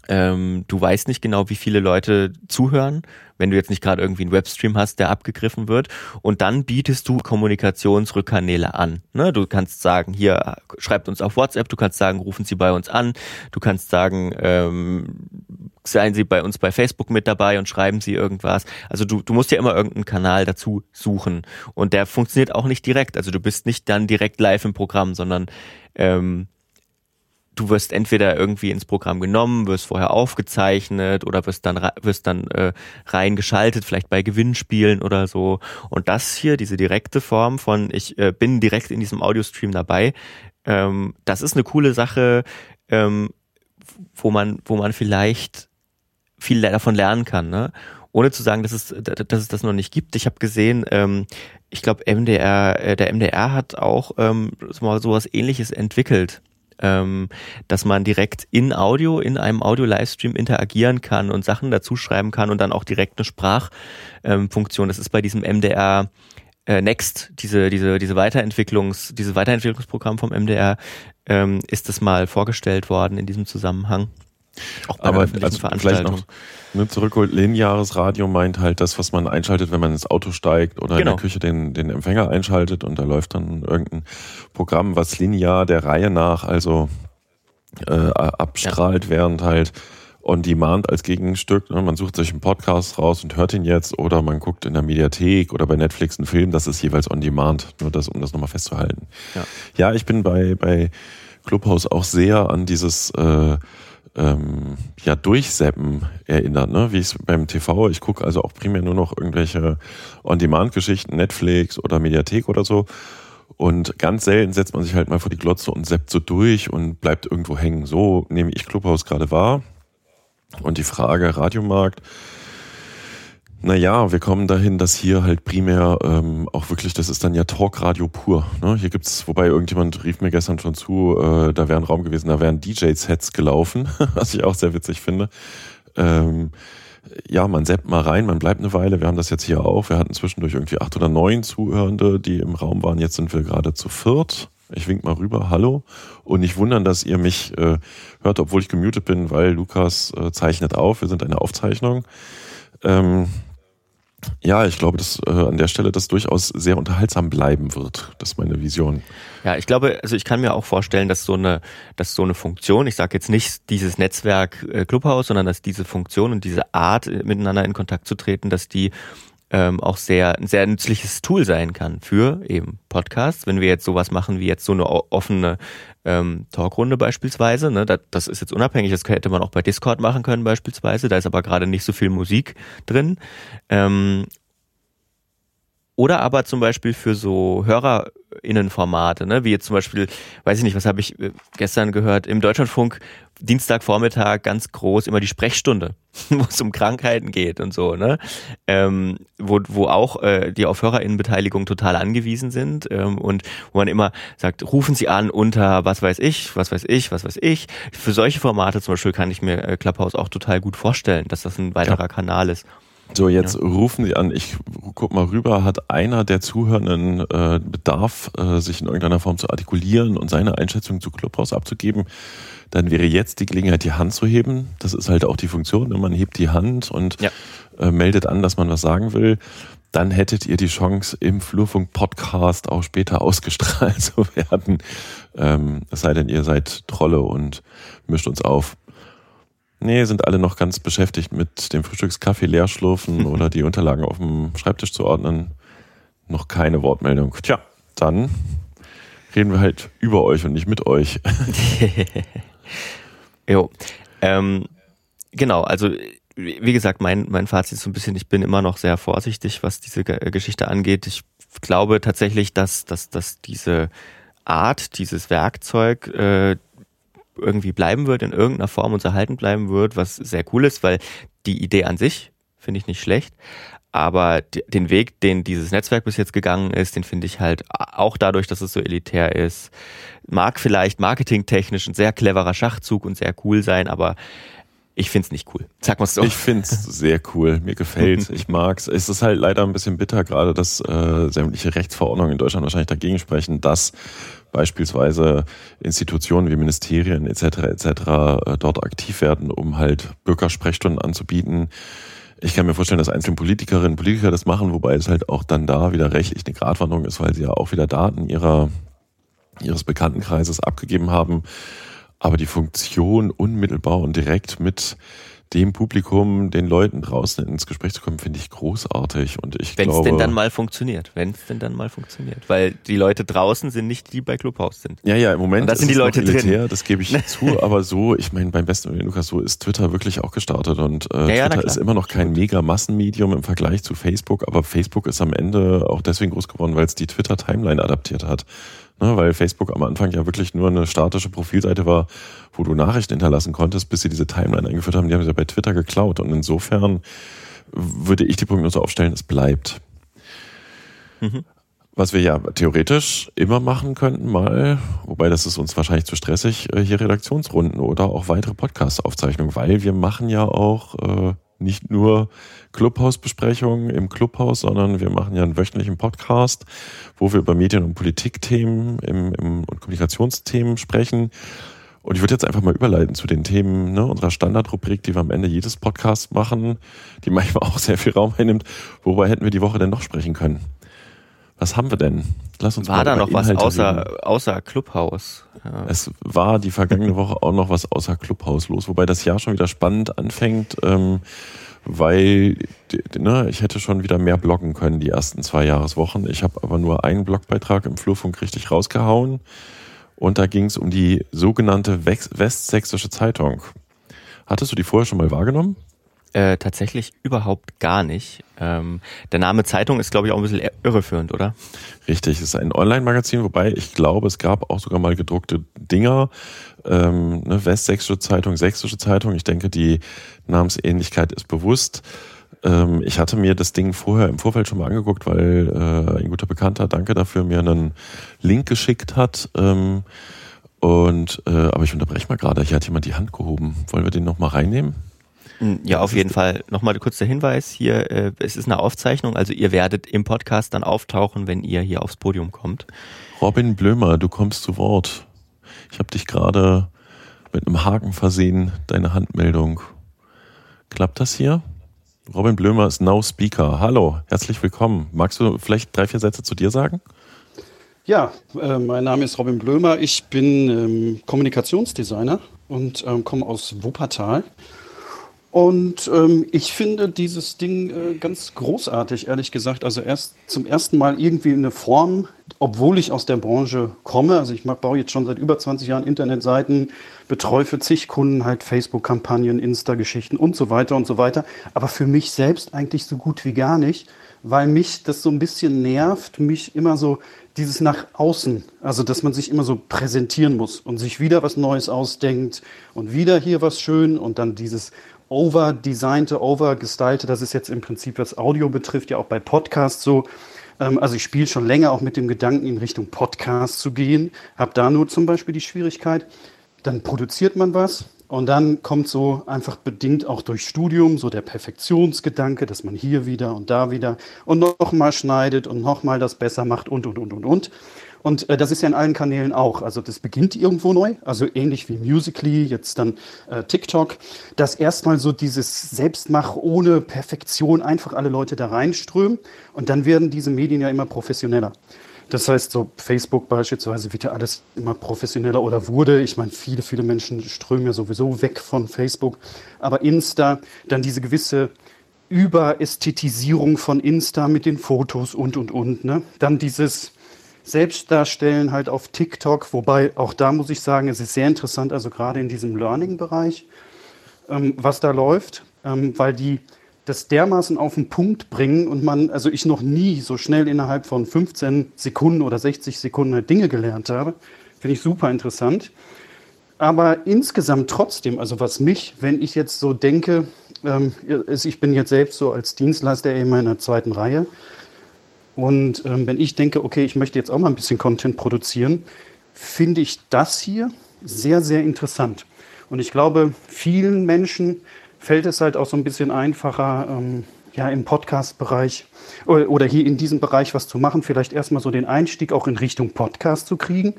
Ähm, du weißt nicht genau, wie viele Leute zuhören, wenn du jetzt nicht gerade irgendwie einen Webstream hast, der abgegriffen wird. Und dann bietest du Kommunikationsrückkanäle an. Ne? Du kannst sagen, hier schreibt uns auf WhatsApp, du kannst sagen, rufen Sie bei uns an, du kannst sagen, ähm, seien Sie bei uns bei Facebook mit dabei und schreiben Sie irgendwas. Also du, du musst ja immer irgendeinen Kanal dazu suchen. Und der funktioniert auch nicht direkt. Also du bist nicht dann direkt live im Programm, sondern ähm, du wirst entweder irgendwie ins Programm genommen, wirst vorher aufgezeichnet oder wirst dann wirst dann äh, reingeschaltet, vielleicht bei Gewinnspielen oder so. Und das hier, diese direkte Form von ich äh, bin direkt in diesem Audiostream dabei, ähm, das ist eine coole Sache, ähm, wo man wo man vielleicht viel davon lernen kann, ne? Ohne zu sagen, dass es, dass es das noch nicht gibt. Ich habe gesehen, ähm, ich glaube, MDR, äh, der MDR hat auch ähm, so sowas ähnliches entwickelt ähm, dass man direkt in Audio, in einem Audio-Livestream interagieren kann und Sachen dazu schreiben kann und dann auch direkt eine Sprachfunktion. Ähm, das ist bei diesem MDR äh, Next, diese, diese, diese Weiterentwicklungs, dieses Weiterentwicklungsprogramm vom MDR, ähm, ist das mal vorgestellt worden in diesem Zusammenhang. Auch bei Aber also vielleicht noch ne, zurückholt, lineares Radio meint halt das, was man einschaltet, wenn man ins Auto steigt oder genau. in der genau. Küche den, den Empfänger einschaltet und da läuft dann irgendein Programm, was linear der Reihe nach also äh, abstrahlt, ja. während halt On Demand als Gegenstück. Ne, man sucht sich einen Podcast raus und hört ihn jetzt oder man guckt in der Mediathek oder bei Netflix einen Film, das ist jeweils On Demand, nur das, um das nochmal festzuhalten. Ja, ja ich bin bei, bei Clubhouse auch sehr an dieses äh, ähm, ja, Durchseppen erinnert, ne? wie es beim TV, ich gucke also auch primär nur noch irgendwelche On-Demand-Geschichten, Netflix oder Mediathek oder so. Und ganz selten setzt man sich halt mal vor die Glotze und seppt so durch und bleibt irgendwo hängen. So nehme ich Clubhouse gerade wahr. Und die Frage Radiomarkt, naja, wir kommen dahin, dass hier halt primär ähm, auch wirklich, das ist dann ja Talkradio pur. Ne? Hier gibt's, wobei irgendjemand rief mir gestern schon zu, äh, da wäre ein Raum gewesen, da wären DJ-Sets gelaufen, was ich auch sehr witzig finde. Ähm, ja, man seppt mal rein, man bleibt eine Weile. Wir haben das jetzt hier auch. Wir hatten zwischendurch irgendwie acht oder neun Zuhörende, die im Raum waren. Jetzt sind wir gerade zu viert. Ich wink mal rüber, hallo. Und nicht wundern, dass ihr mich äh, hört, obwohl ich gemutet bin, weil Lukas äh, zeichnet auf. Wir sind eine Aufzeichnung. Ähm, ja, ich glaube, dass äh, an der Stelle das durchaus sehr unterhaltsam bleiben wird. Das ist meine Vision. Ja, ich glaube, also ich kann mir auch vorstellen, dass so eine, dass so eine Funktion, ich sage jetzt nicht dieses Netzwerk äh, Clubhouse, sondern dass diese Funktion und diese Art, äh, miteinander in Kontakt zu treten, dass die ähm, auch sehr ein sehr nützliches Tool sein kann für eben Podcasts. Wenn wir jetzt sowas machen wie jetzt so eine offene ähm, Talkrunde beispielsweise, ne, das, das ist jetzt unabhängig, das hätte man auch bei Discord machen können beispielsweise, da ist aber gerade nicht so viel Musik drin. Ähm, oder aber zum Beispiel für so HörerInnenformate, ne? wie jetzt zum Beispiel, weiß ich nicht, was habe ich äh, gestern gehört, im Deutschlandfunk Dienstagvormittag ganz groß immer die Sprechstunde, wo es um Krankheiten geht und so, ne? Ähm, wo, wo auch äh, die auf HörerInnenbeteiligung total angewiesen sind ähm, und wo man immer sagt, rufen Sie an unter was weiß ich, was weiß ich, was weiß ich. Für solche Formate zum Beispiel kann ich mir äh, Clubhouse auch total gut vorstellen, dass das ein weiterer ja. Kanal ist. So, jetzt ja. rufen Sie an. Ich guck mal rüber. Hat einer der Zuhörenden äh, Bedarf, äh, sich in irgendeiner Form zu artikulieren und seine Einschätzung zu Clubhouse abzugeben? Dann wäre jetzt die Gelegenheit, die Hand zu heben. Das ist halt auch die Funktion. Ne? Man hebt die Hand und ja. äh, meldet an, dass man was sagen will. Dann hättet ihr die Chance, im Flurfunk-Podcast auch später ausgestrahlt zu werden. Ähm, es sei denn, ihr seid Trolle und mischt uns auf. Nee, sind alle noch ganz beschäftigt mit dem Frühstückskaffee leerschlurfen oder die Unterlagen auf dem Schreibtisch zu ordnen. Noch keine Wortmeldung. Tja, dann reden wir halt über euch und nicht mit euch. jo. Ähm, genau, also wie gesagt, mein, mein Fazit ist so ein bisschen, ich bin immer noch sehr vorsichtig, was diese Geschichte angeht. Ich glaube tatsächlich, dass, dass, dass diese Art, dieses Werkzeug, äh, irgendwie bleiben wird, in irgendeiner Form uns erhalten bleiben wird, was sehr cool ist, weil die Idee an sich finde ich nicht schlecht. Aber den Weg, den dieses Netzwerk bis jetzt gegangen ist, den finde ich halt auch dadurch, dass es so elitär ist, mag vielleicht marketingtechnisch ein sehr cleverer Schachzug und sehr cool sein, aber ich find's nicht cool. Sag mal so. Ich find's sehr cool. Mir gefällt's. Ich mag's. Es ist halt leider ein bisschen bitter gerade, dass äh, sämtliche Rechtsverordnungen in Deutschland wahrscheinlich dagegen sprechen, dass beispielsweise Institutionen wie Ministerien etc. etc. Äh, dort aktiv werden, um halt Bürgersprechstunden anzubieten. Ich kann mir vorstellen, dass einzelne Politikerinnen und Politiker das machen, wobei es halt auch dann da wieder rechtlich eine Gratwanderung ist, weil sie ja auch wieder Daten ihrer, ihres Bekanntenkreises abgegeben haben. Aber die Funktion unmittelbar und direkt mit dem Publikum, den Leuten draußen ins Gespräch zu kommen, finde ich großartig. Und ich Wenn es denn dann mal funktioniert. Wenn es denn dann mal funktioniert. Weil die Leute draußen sind nicht die bei Clubhouse sind. Ja, ja, im Moment das sind die Leute elitär, drin. das gebe ich zu, aber so, ich meine, beim besten Willen, Lukas, so ist Twitter wirklich auch gestartet und äh, Ja, ja, Twitter ist immer noch kein mega Massenmedium im Vergleich zu Facebook, aber Facebook ist am Ende auch deswegen groß geworden, weil es die Twitter-Timeline adaptiert hat. Ne, weil Facebook am Anfang ja wirklich nur eine statische Profilseite war, wo du Nachrichten hinterlassen konntest, bis sie diese Timeline eingeführt haben. Die haben sie ja bei Twitter geklaut. Und insofern würde ich die Prognose aufstellen, es bleibt. Mhm. Was wir ja theoretisch immer machen könnten, mal, wobei das ist uns wahrscheinlich zu stressig, äh, hier Redaktionsrunden oder auch weitere Podcast-Aufzeichnungen, weil wir machen ja auch äh, nicht nur Clubhaus-Besprechungen im Clubhaus, sondern wir machen ja einen wöchentlichen Podcast, wo wir über Medien- und Politikthemen im, im, und Kommunikationsthemen sprechen. Und ich würde jetzt einfach mal überleiten zu den Themen ne, unserer Standardrubrik, die wir am Ende jedes Podcasts machen, die manchmal auch sehr viel Raum einnimmt. Worüber hätten wir die Woche denn noch sprechen können? Was haben wir denn? Lass uns War mal da noch was Inhalte reden. außer, außer Clubhouse? Ja. Es war die vergangene Woche auch noch was außer Clubhaus los, wobei das Jahr schon wieder spannend anfängt, ähm, weil ne, ich hätte schon wieder mehr bloggen können die ersten zwei Jahreswochen. Ich habe aber nur einen Blogbeitrag im Flurfunk richtig rausgehauen und da ging es um die sogenannte Westsächsische Zeitung. Hattest du die vorher schon mal wahrgenommen? Äh, tatsächlich überhaupt gar nicht. Ähm, der Name Zeitung ist, glaube ich, auch ein bisschen irreführend, oder? Richtig, es ist ein Online-Magazin, wobei ich glaube, es gab auch sogar mal gedruckte Dinger. Ähm, ne, Westsächsische Zeitung, Sächsische Zeitung. Ich denke, die Namensähnlichkeit ist bewusst. Ähm, ich hatte mir das Ding vorher im Vorfeld schon mal angeguckt, weil äh, ein guter Bekannter, danke dafür, mir einen Link geschickt hat. Ähm, und äh, aber ich unterbreche mal gerade. Hier hat jemand die Hand gehoben. Wollen wir den noch mal reinnehmen? Hm, Ja, auf jeden Fall. Nochmal kurz der Hinweis hier, äh, es ist eine Aufzeichnung, also ihr werdet im Podcast dann auftauchen, wenn ihr hier aufs Podium kommt. Robin Blömer, du kommst zu Wort. Ich habe dich gerade mit einem Haken versehen, deine Handmeldung. Klappt das hier? Robin Blömer ist Now Speaker. Hallo, herzlich willkommen. Magst du vielleicht drei, vier Sätze zu dir sagen? Ja, äh, mein Name ist Robin Blömer. Ich bin ähm, Kommunikationsdesigner und ähm, komme aus Wuppertal. Und ähm, ich finde dieses Ding äh, ganz großartig, ehrlich gesagt. Also erst zum ersten Mal irgendwie eine Form, obwohl ich aus der Branche komme. Also ich mach, baue jetzt schon seit über 20 Jahren Internetseiten, betreue für zig Kunden halt Facebook-Kampagnen, Insta-Geschichten und so weiter und so weiter. Aber für mich selbst eigentlich so gut wie gar nicht, weil mich das so ein bisschen nervt, mich immer so dieses nach außen, also dass man sich immer so präsentieren muss und sich wieder was Neues ausdenkt und wieder hier was schön und dann dieses overdesignte, overgestylte, das ist jetzt im Prinzip, was Audio betrifft, ja auch bei Podcasts so. Ähm, Also ich spiele schon länger auch mit dem Gedanken, in Richtung Podcast zu gehen, habe da nur zum Beispiel die Schwierigkeit, dann produziert man was und dann kommt so einfach bedingt auch durch Studium so der Perfektionsgedanke, dass man hier wieder und da wieder und nochmal schneidet und nochmal das besser macht und, und, und, und, und. Und äh, das ist ja in allen Kanälen auch. Also das beginnt irgendwo neu, also ähnlich wie Musically, jetzt dann äh, TikTok, dass erstmal so dieses Selbstmach ohne Perfektion einfach alle Leute da reinströmen und dann werden diese Medien ja immer professioneller. Das heißt, so Facebook beispielsweise wird ja alles immer professioneller oder wurde. Ich meine, viele, viele Menschen strömen ja sowieso weg von Facebook. Aber Insta, dann diese gewisse Überästhetisierung von Insta mit den Fotos und, und, und. Ne? Dann dieses Selbstdarstellen halt auf TikTok, wobei auch da muss ich sagen, es ist sehr interessant, also gerade in diesem Learning-Bereich, ähm, was da läuft, ähm, weil die das dermaßen auf den Punkt bringen und man, also ich noch nie so schnell innerhalb von 15 Sekunden oder 60 Sekunden halt Dinge gelernt habe. Finde ich super interessant. Aber insgesamt trotzdem, also was mich, wenn ich jetzt so denke, ähm, ich bin jetzt selbst so als Dienstleister immer in der zweiten Reihe. Und ähm, wenn ich denke, okay, ich möchte jetzt auch mal ein bisschen Content produzieren, finde ich das hier sehr, sehr interessant. Und ich glaube, vielen Menschen fällt es halt auch so ein bisschen einfacher, ähm, ja im Podcast-Bereich oder hier in diesem Bereich was zu machen, vielleicht erstmal so den Einstieg auch in Richtung Podcast zu kriegen.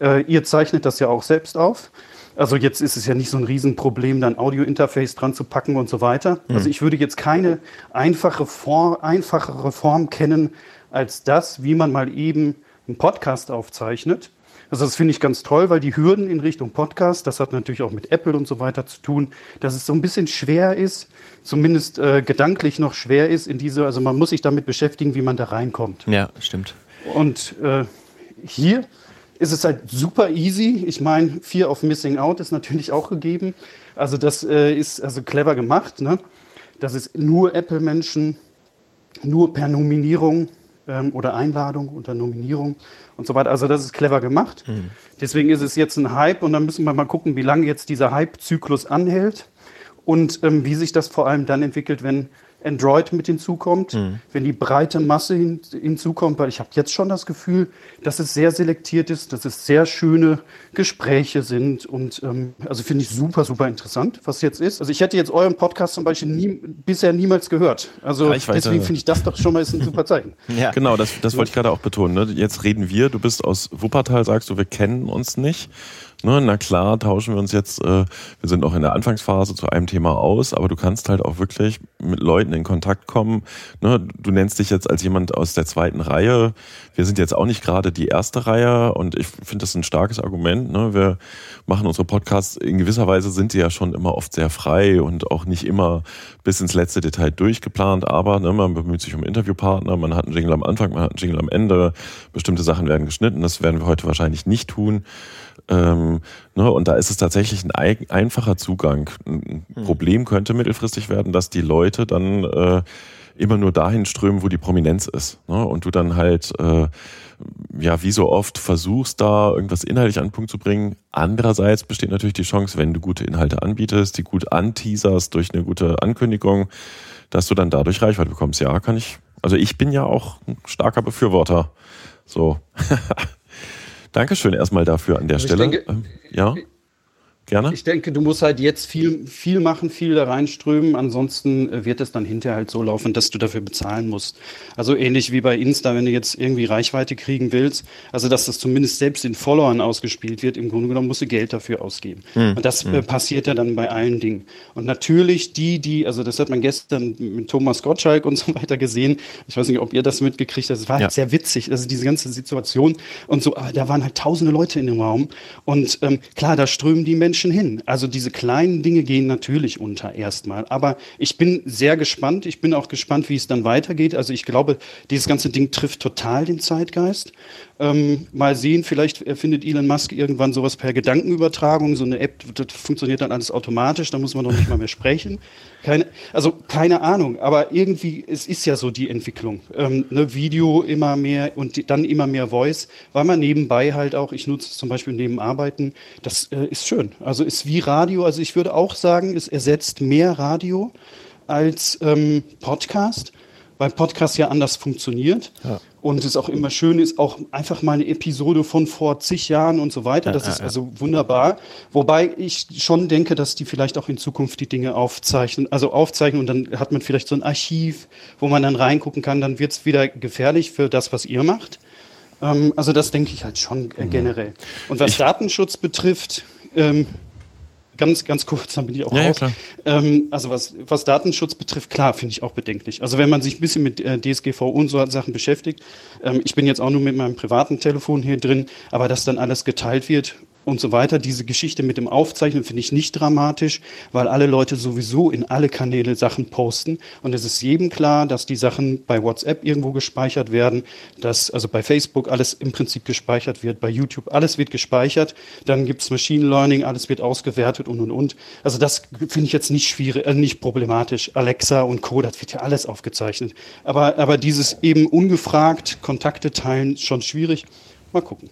Äh, ihr zeichnet das ja auch selbst auf. Also jetzt ist es ja nicht so ein Riesenproblem, dann Audio-Interface dran zu packen und so weiter. Mhm. Also ich würde jetzt keine einfache Form, einfachere Form kennen als das, wie man mal eben einen Podcast aufzeichnet. Also das finde ich ganz toll, weil die Hürden in Richtung Podcast, das hat natürlich auch mit Apple und so weiter zu tun, dass es so ein bisschen schwer ist, zumindest äh, gedanklich noch schwer ist in diese, also man muss sich damit beschäftigen, wie man da reinkommt. Ja, stimmt. Und äh, hier ist es halt super easy. Ich meine, Fear of Missing Out ist natürlich auch gegeben. Also das äh, ist also clever gemacht. Ne? Das ist nur Apple-Menschen, nur per Nominierung ähm, oder Einladung unter Nominierung und so weiter. Also das ist clever gemacht. Mhm. Deswegen ist es jetzt ein Hype und dann müssen wir mal gucken, wie lange jetzt dieser Hype-Zyklus anhält und ähm, wie sich das vor allem dann entwickelt, wenn Android mit hinzukommt, mhm. wenn die breite Masse hin, hinzukommt, weil ich habe jetzt schon das Gefühl, dass es sehr selektiert ist, dass es sehr schöne Gespräche sind und ähm, also finde ich super, super interessant, was jetzt ist. Also ich hätte jetzt euren Podcast zum Beispiel nie, bisher niemals gehört. Also deswegen finde ich das doch schon mal ist ein super Zeichen. ja. Genau, das, das wollte ich gerade auch betonen. Ne? Jetzt reden wir, du bist aus Wuppertal, sagst du, wir kennen uns nicht. Ne, na klar, tauschen wir uns jetzt, äh, wir sind noch in der Anfangsphase zu einem Thema aus, aber du kannst halt auch wirklich mit Leuten in Kontakt kommen. Ne, du nennst dich jetzt als jemand aus der zweiten Reihe. Wir sind jetzt auch nicht gerade die erste Reihe und ich finde das ein starkes Argument. Ne? Wir machen unsere Podcasts, in gewisser Weise sind die ja schon immer oft sehr frei und auch nicht immer bis ins letzte Detail durchgeplant, aber ne, man bemüht sich um Interviewpartner, man hat einen Jingle am Anfang, man hat einen Jingle am Ende, bestimmte Sachen werden geschnitten, das werden wir heute wahrscheinlich nicht tun. Ähm, ne, und da ist es tatsächlich ein einfacher Zugang. Ein hm. Problem könnte mittelfristig werden, dass die Leute dann äh, immer nur dahin strömen, wo die Prominenz ist. Ne? Und du dann halt, äh, ja, wie so oft versuchst, da irgendwas inhaltlich an den Punkt zu bringen. Andererseits besteht natürlich die Chance, wenn du gute Inhalte anbietest, die gut anteaserst durch eine gute Ankündigung, dass du dann dadurch Reichweite bekommst. Ja, kann ich. Also ich bin ja auch ein starker Befürworter. So. Dankeschön erstmal dafür an der also Stelle. Denke, ähm, ja. Gerne. Ich denke, du musst halt jetzt viel, viel machen, viel da reinströmen. Ansonsten äh, wird es dann hinterher halt so laufen, dass du dafür bezahlen musst. Also ähnlich wie bei Insta, wenn du jetzt irgendwie Reichweite kriegen willst. Also, dass das zumindest selbst in Followern ausgespielt wird. Im Grunde genommen musst du Geld dafür ausgeben. Hm. Und das hm. äh, passiert ja dann bei allen Dingen. Und natürlich die, die, also das hat man gestern mit Thomas Gottschalk und so weiter gesehen. Ich weiß nicht, ob ihr das mitgekriegt habt. Es war ja. halt sehr witzig. Also diese ganze Situation und so. Aber da waren halt tausende Leute in dem Raum. Und ähm, klar, da strömen die Menschen Menschen hin. Also diese kleinen Dinge gehen natürlich unter erstmal. Aber ich bin sehr gespannt. Ich bin auch gespannt, wie es dann weitergeht. Also ich glaube, dieses ganze Ding trifft total den Zeitgeist. Ähm, mal sehen, vielleicht erfindet Elon Musk irgendwann sowas per Gedankenübertragung, so eine App, das funktioniert dann alles automatisch, da muss man doch nicht mal mehr sprechen. Keine, also keine Ahnung, aber irgendwie, es ist ja so die Entwicklung. Ähm, ne, Video immer mehr und die, dann immer mehr Voice, weil man nebenbei halt auch, ich nutze es zum Beispiel neben Arbeiten, das äh, ist schön. Also ist wie Radio, also ich würde auch sagen, es ersetzt mehr Radio als ähm, Podcast weil Podcast ja anders funktioniert. Ja. Und es auch immer schön ist, auch einfach mal eine Episode von vor zig Jahren und so weiter. Das ja, ist ja, also wunderbar. Wobei ich schon denke, dass die vielleicht auch in Zukunft die Dinge aufzeichnen, also aufzeichnen und dann hat man vielleicht so ein Archiv, wo man dann reingucken kann. Dann wird es wieder gefährlich für das, was ihr macht. Ähm, also das denke ich halt schon äh, mhm. generell. Und was ich Datenschutz betrifft, ähm, ganz, ganz kurz, dann bin ich auch ja, raus. Ja, ähm, also was, was Datenschutz betrifft, klar, finde ich auch bedenklich. Also wenn man sich ein bisschen mit äh, DSGVO und so Sachen beschäftigt, ähm, ich bin jetzt auch nur mit meinem privaten Telefon hier drin, aber dass dann alles geteilt wird und so weiter. Diese Geschichte mit dem Aufzeichnen finde ich nicht dramatisch, weil alle Leute sowieso in alle Kanäle Sachen posten. Und es ist jedem klar, dass die Sachen bei WhatsApp irgendwo gespeichert werden, dass also bei Facebook alles im Prinzip gespeichert wird, bei YouTube alles wird gespeichert. Dann gibt es Machine Learning, alles wird ausgewertet und und und. Also das finde ich jetzt nicht schwierig, äh, nicht problematisch. Alexa und Co., das wird ja alles aufgezeichnet. Aber, aber dieses eben ungefragt Kontakte teilen, schon schwierig. Mal gucken.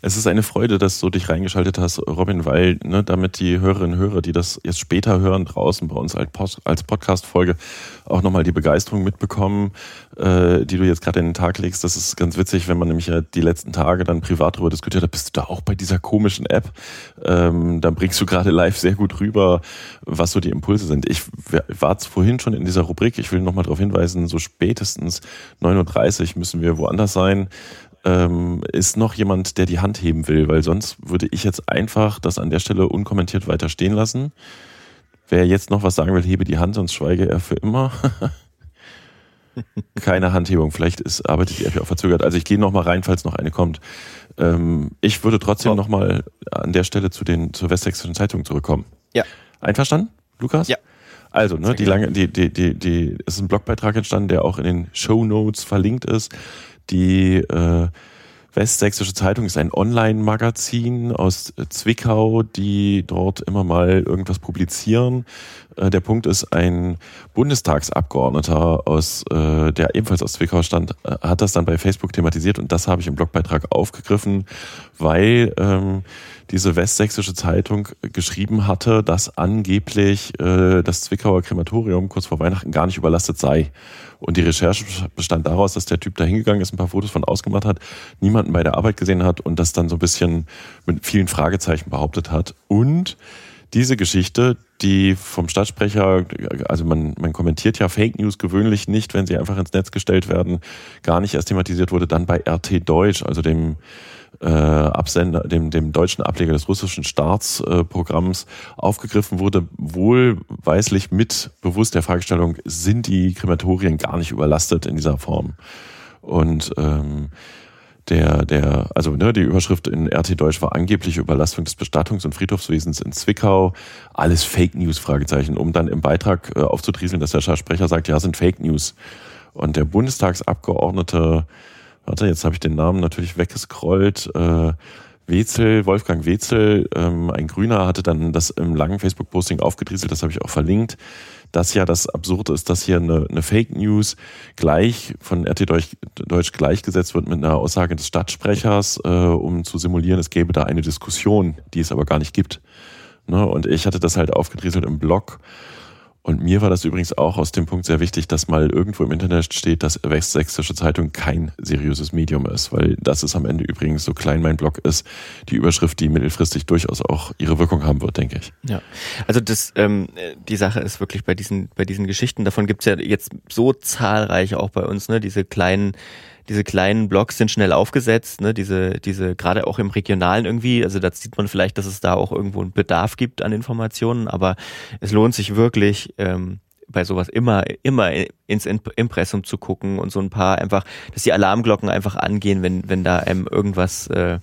Es ist eine Freude, dass du dich reingeschaltet hast, Robin, weil ne, damit die Hörerinnen und Hörer, die das jetzt später hören, draußen bei uns als, Podcast-Folge auch nochmal die Begeisterung mitbekommen, äh, die du jetzt gerade in den Tag legst. Das ist ganz witzig, wenn man nämlich ja die letzten Tage dann privat darüber diskutiert hat, bist du da auch bei dieser komischen App? Ähm, dann bringst du gerade live sehr gut rüber, was so die Impulse sind. Ich war vorhin schon in dieser Rubrik, ich will nochmal darauf hinweisen, so spätestens 9.30 Uhr müssen wir woanders sein ähm, ist noch jemand, der die Hand heben will, weil sonst würde ich jetzt einfach das an der Stelle unkommentiert weiter stehen lassen. Wer jetzt noch was sagen will, hebe die Hand, sonst schweige er für immer. Keine Handhebung, vielleicht ist, arbeitet die App ja auch verzögert. Also ich gehe noch mal rein, falls noch eine kommt. Ähm, ich würde trotzdem oh. noch mal an der Stelle zu den zur Westsächsischen Zeitung zurückkommen. Ja. Einverstanden, Lukas? Ja. Also, ne, die lange, die, die, die, die, es ist ein Blogbeitrag entstanden, der auch in den Show Notes verlinkt ist. Die äh, Westsächsische Zeitung ist ein Online-Magazin aus Zwickau, die dort immer mal irgendwas publizieren. Äh, der Punkt ist, ein Bundestagsabgeordneter aus, äh, der ebenfalls aus Zwickau stand, äh, hat das dann bei Facebook thematisiert und das habe ich im Blogbeitrag aufgegriffen, weil ähm, diese westsächsische Zeitung geschrieben hatte, dass angeblich äh, das Zwickauer Krematorium kurz vor Weihnachten gar nicht überlastet sei. Und die Recherche bestand daraus, dass der Typ da hingegangen ist, ein paar Fotos von ausgemacht hat, niemanden bei der Arbeit gesehen hat und das dann so ein bisschen mit vielen Fragezeichen behauptet hat. Und diese Geschichte, die vom Stadtsprecher, also man, man kommentiert ja Fake News gewöhnlich nicht, wenn sie einfach ins Netz gestellt werden, gar nicht erst thematisiert wurde, dann bei RT Deutsch, also dem äh, Absender, dem, dem deutschen Ableger des russischen Staatsprogramms äh, aufgegriffen wurde, wohlweislich mit bewusst der Fragestellung, sind die Krematorien gar nicht überlastet in dieser Form? Und ähm, der, der, also ne, die Überschrift in RT Deutsch war angebliche Überlastung des Bestattungs- und Friedhofswesens in Zwickau. Alles Fake News, Fragezeichen, um dann im Beitrag äh, aufzutrieseln, dass der Sprecher sagt, ja, sind Fake News. Und der Bundestagsabgeordnete warte, jetzt habe ich den Namen natürlich weggescrollt, äh, Wetzel, Wolfgang Wetzel, ähm, ein Grüner, hatte dann das im langen Facebook-Posting aufgedrieselt, das habe ich auch verlinkt, dass ja das Absurde ist, dass hier eine, eine Fake News gleich von RT Deutsch, Deutsch gleichgesetzt wird mit einer Aussage des Stadtsprechers, äh, um zu simulieren, es gäbe da eine Diskussion, die es aber gar nicht gibt. Ne? Und ich hatte das halt aufgedrieselt im Blog und mir war das übrigens auch aus dem Punkt sehr wichtig, dass mal irgendwo im Internet steht, dass Westsächsische Zeitung kein seriöses Medium ist, weil das ist am Ende übrigens, so klein mein Blog ist, die Überschrift, die mittelfristig durchaus auch ihre Wirkung haben wird, denke ich. Ja, also das, ähm, die Sache ist wirklich bei diesen, bei diesen Geschichten, davon gibt's ja jetzt so zahlreiche auch bei uns, ne, diese kleinen diese kleinen Blogs sind schnell aufgesetzt, ne, diese, diese, gerade auch im Regionalen irgendwie, also da sieht man vielleicht, dass es da auch irgendwo einen Bedarf gibt an Informationen, aber es lohnt sich wirklich, ähm, bei sowas immer, immer ins Impressum zu gucken und so ein paar einfach, dass die Alarmglocken einfach angehen, wenn, wenn da einem irgendwas äh,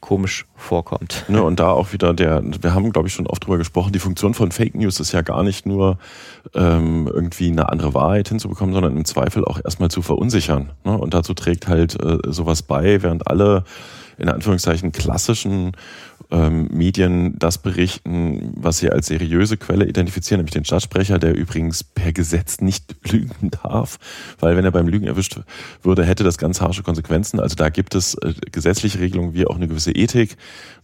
komisch vorkommt. Ne, und da auch wieder der, wir haben, glaube ich, schon oft drüber gesprochen, die Funktion von Fake News ist ja gar nicht nur ähm, irgendwie eine andere Wahrheit hinzubekommen, sondern im Zweifel auch erstmal zu verunsichern. Ne? Und dazu trägt halt äh, sowas bei, während alle in Anführungszeichen klassischen ähm, Medien das berichten, was sie als seriöse Quelle identifizieren, nämlich den Stadtsprecher, der übrigens per Gesetz nicht lügen darf, weil wenn er beim Lügen erwischt würde, hätte das ganz harsche Konsequenzen. Also da gibt es äh, gesetzliche Regelungen wie auch eine gewisse Ethik.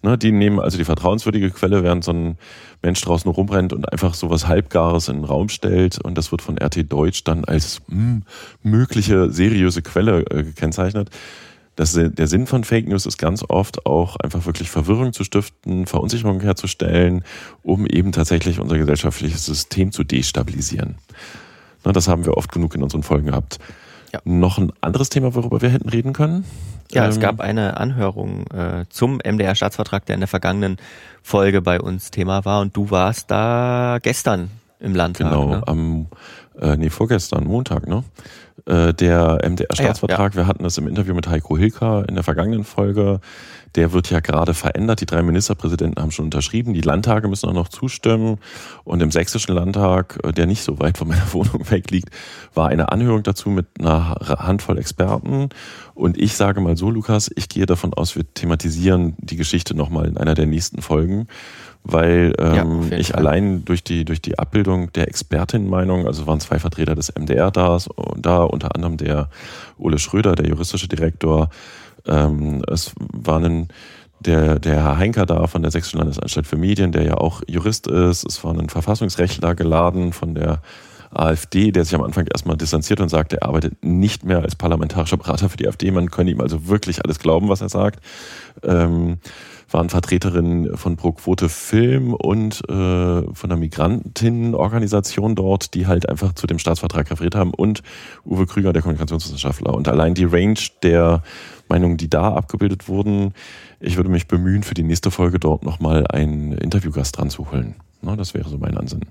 Ne, die nehmen also die vertrauenswürdige Quelle, während so ein Mensch draußen rumrennt und einfach sowas Halbgares in den Raum stellt und das wird von RT Deutsch dann als mh, hm, mögliche seriöse Quelle äh, gekennzeichnet. Das, der Sinn von Fake News ist ganz oft auch einfach wirklich Verwirrung zu stiften, Verunsicherung herzustellen, um eben tatsächlich unser gesellschaftliches System zu destabilisieren. Na, das haben wir oft genug in unseren Folgen gehabt. Ja. Noch ein anderes Thema, worüber wir hätten reden können? Ja, ähm, es gab eine Anhörung äh, zum MDR-Staatsvertrag, der in der vergangenen Folge bei uns Thema war und du warst da gestern im Landtag. Genau, ne? am, äh, nee, vorgestern, Montag, ne? Äh, der MDR-Staatsvertrag. Ja, ja. Wir hatten das im Interview mit Heiko Hilker in der vergangenen Folge. Der wird ja gerade verändert. Die drei Ministerpräsidenten haben schon unterschrieben. Die Landtage müssen auch noch zustimmen. Und im sächsischen Landtag, äh, der nicht so weit von meiner Wohnung weg liegt, war eine Anhörung dazu mit einer Handvoll Experten. Und ich sage mal so, Lukas, ich gehe davon aus, wir thematisieren die Geschichte nochmal in einer der nächsten Folgen weil ähm, ja, ich allein durch die, durch die Abbildung der Expertinnenmeinung, also waren zwei Vertreter des MDR da, da unter anderem der Ole Schröder, der juristische Direktor, Ähm, es war ein der, der Herr Heinker da von der Sächsischen Landesanstalt für Medien, der ja auch Jurist ist. Es war ein Verfassungsrechtler geladen von der AfD, der sich am Anfang erstmal distanziert und sagt, er arbeitet nicht mehr als parlamentarischer Berater für die AfD. Man könne ihm also wirklich alles glauben, was er sagt. Ähm, waren Vertreterinnen von Pro Quote Film und äh, von der Migrantinnenorganisation dort, die halt einfach zu dem Staatsvertrag referiert haben und Uwe Krüger, der Kommunikationswissenschaftler. Und allein die Range der Meinungen, die da abgebildet wurden, ich würde mich bemühen, für die nächste Folge dort nochmal einen Interviewgast dran zu holen. Na, das wäre so mein Ansinnen.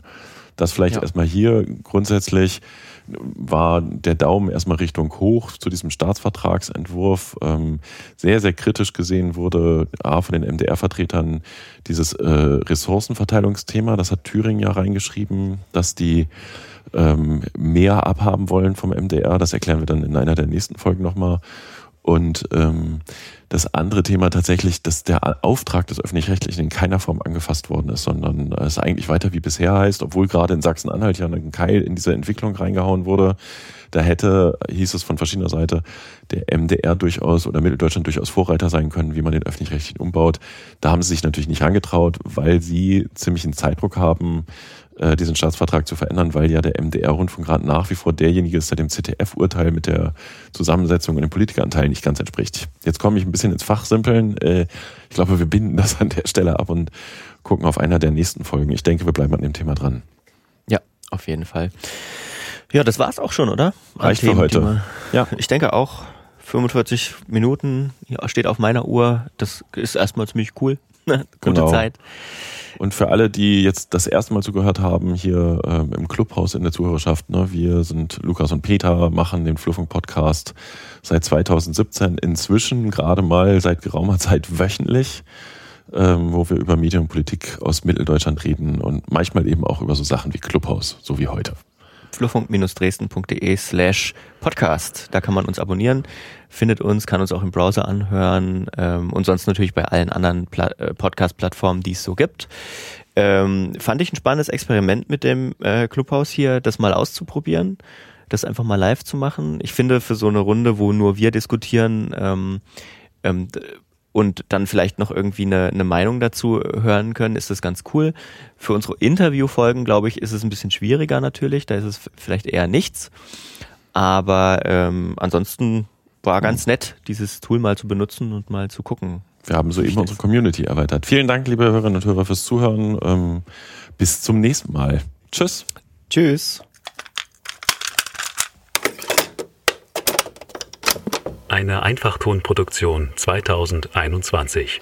Das vielleicht ja. erstmal hier grundsätzlich war der Daumen erstmal Richtung hoch zu diesem Staatsvertragsentwurf. Ähm, sehr, sehr kritisch gesehen wurde A von den MDR-Vertretern dieses äh, Ressourcenverteilungsthema. Das hat Thüringen ja reingeschrieben, dass die ähm, mehr abhaben wollen vom MDR. Das erklären wir dann in einer der nächsten Folgen nochmal. Und ähm, das andere Thema tatsächlich, dass der Auftrag des Öffentlich-Rechtlichen in keiner Form angefasst worden ist, sondern es eigentlich weiter wie bisher heißt, obwohl gerade in Sachsen-Anhalt ja ein Keil in diese Entwicklung reingehauen wurde. Da hätte, hieß es von verschiedener Seite, der MDR durchaus oder Mitteldeutschland durchaus Vorreiter sein können, wie man den Öffentlich-Rechtlichen umbaut. Da haben sie sich natürlich nicht angetraut, weil sie ziemlich einen Zeitdruck haben, diesen Staatsvertrag zu verändern, weil ja der MDR-Rundfunkrat nach wie vor derjenige ist, der dem ZDF-Urteil mit der Zusammensetzung und dem Politikeranteil nicht ganz entspricht. Jetzt komme ich ein bisschen ins Fachsimpeln. Äh, ich glaube, wir binden das an der Stelle ab und gucken auf einer der nächsten Folgen. Ich denke, wir bleiben an dem Thema dran. Ja, auf jeden Fall. Ja, das war's auch schon, oder? Reicht für heute. Ja. Ich denke auch. 45 Minuten ja, steht auf meiner Uhr. Das ist erstmal ziemlich cool. Gute genau. Zeit. Und für alle, die jetzt das erste Mal zugehört haben, hier ähm, im Clubhaus in der Zuhörerschaft, ne, wir sind Lukas und Peter, machen den Fluffung-Podcast seit 2017, inzwischen gerade mal seit geraumer Zeit wöchentlich, ähm, wo wir über Medien und Politik aus Mitteldeutschland reden und manchmal eben auch über so Sachen wie Clubhaus, so wie heute flurfunk-dresden.de slash podcast. Da kann man uns abonnieren, findet uns, kann uns auch im Browser anhören ähm, und sonst natürlich bei allen anderen äh, Podcast-Plattformen, die es so gibt. Ähm, fand ich ein spannendes Experiment mit dem äh, Clubhaus hier, das mal auszuprobieren, das einfach mal live zu machen. Ich finde, für so eine Runde, wo nur wir diskutieren, ähm, ähm, und dann vielleicht noch irgendwie eine, eine Meinung dazu hören können, ist das ganz cool. Für unsere Interviewfolgen, glaube ich, ist es ein bisschen schwieriger natürlich. Da ist es vielleicht eher nichts. Aber ähm, ansonsten war ganz nett, dieses Tool mal zu benutzen und mal zu gucken. Wir haben soeben unsere Community erweitert. Vielen Dank, liebe Hörerinnen und Hörer, fürs Zuhören. Ähm, bis zum nächsten Mal. Tschüss. Tschüss. Eine Einfachtonproduktion 2021.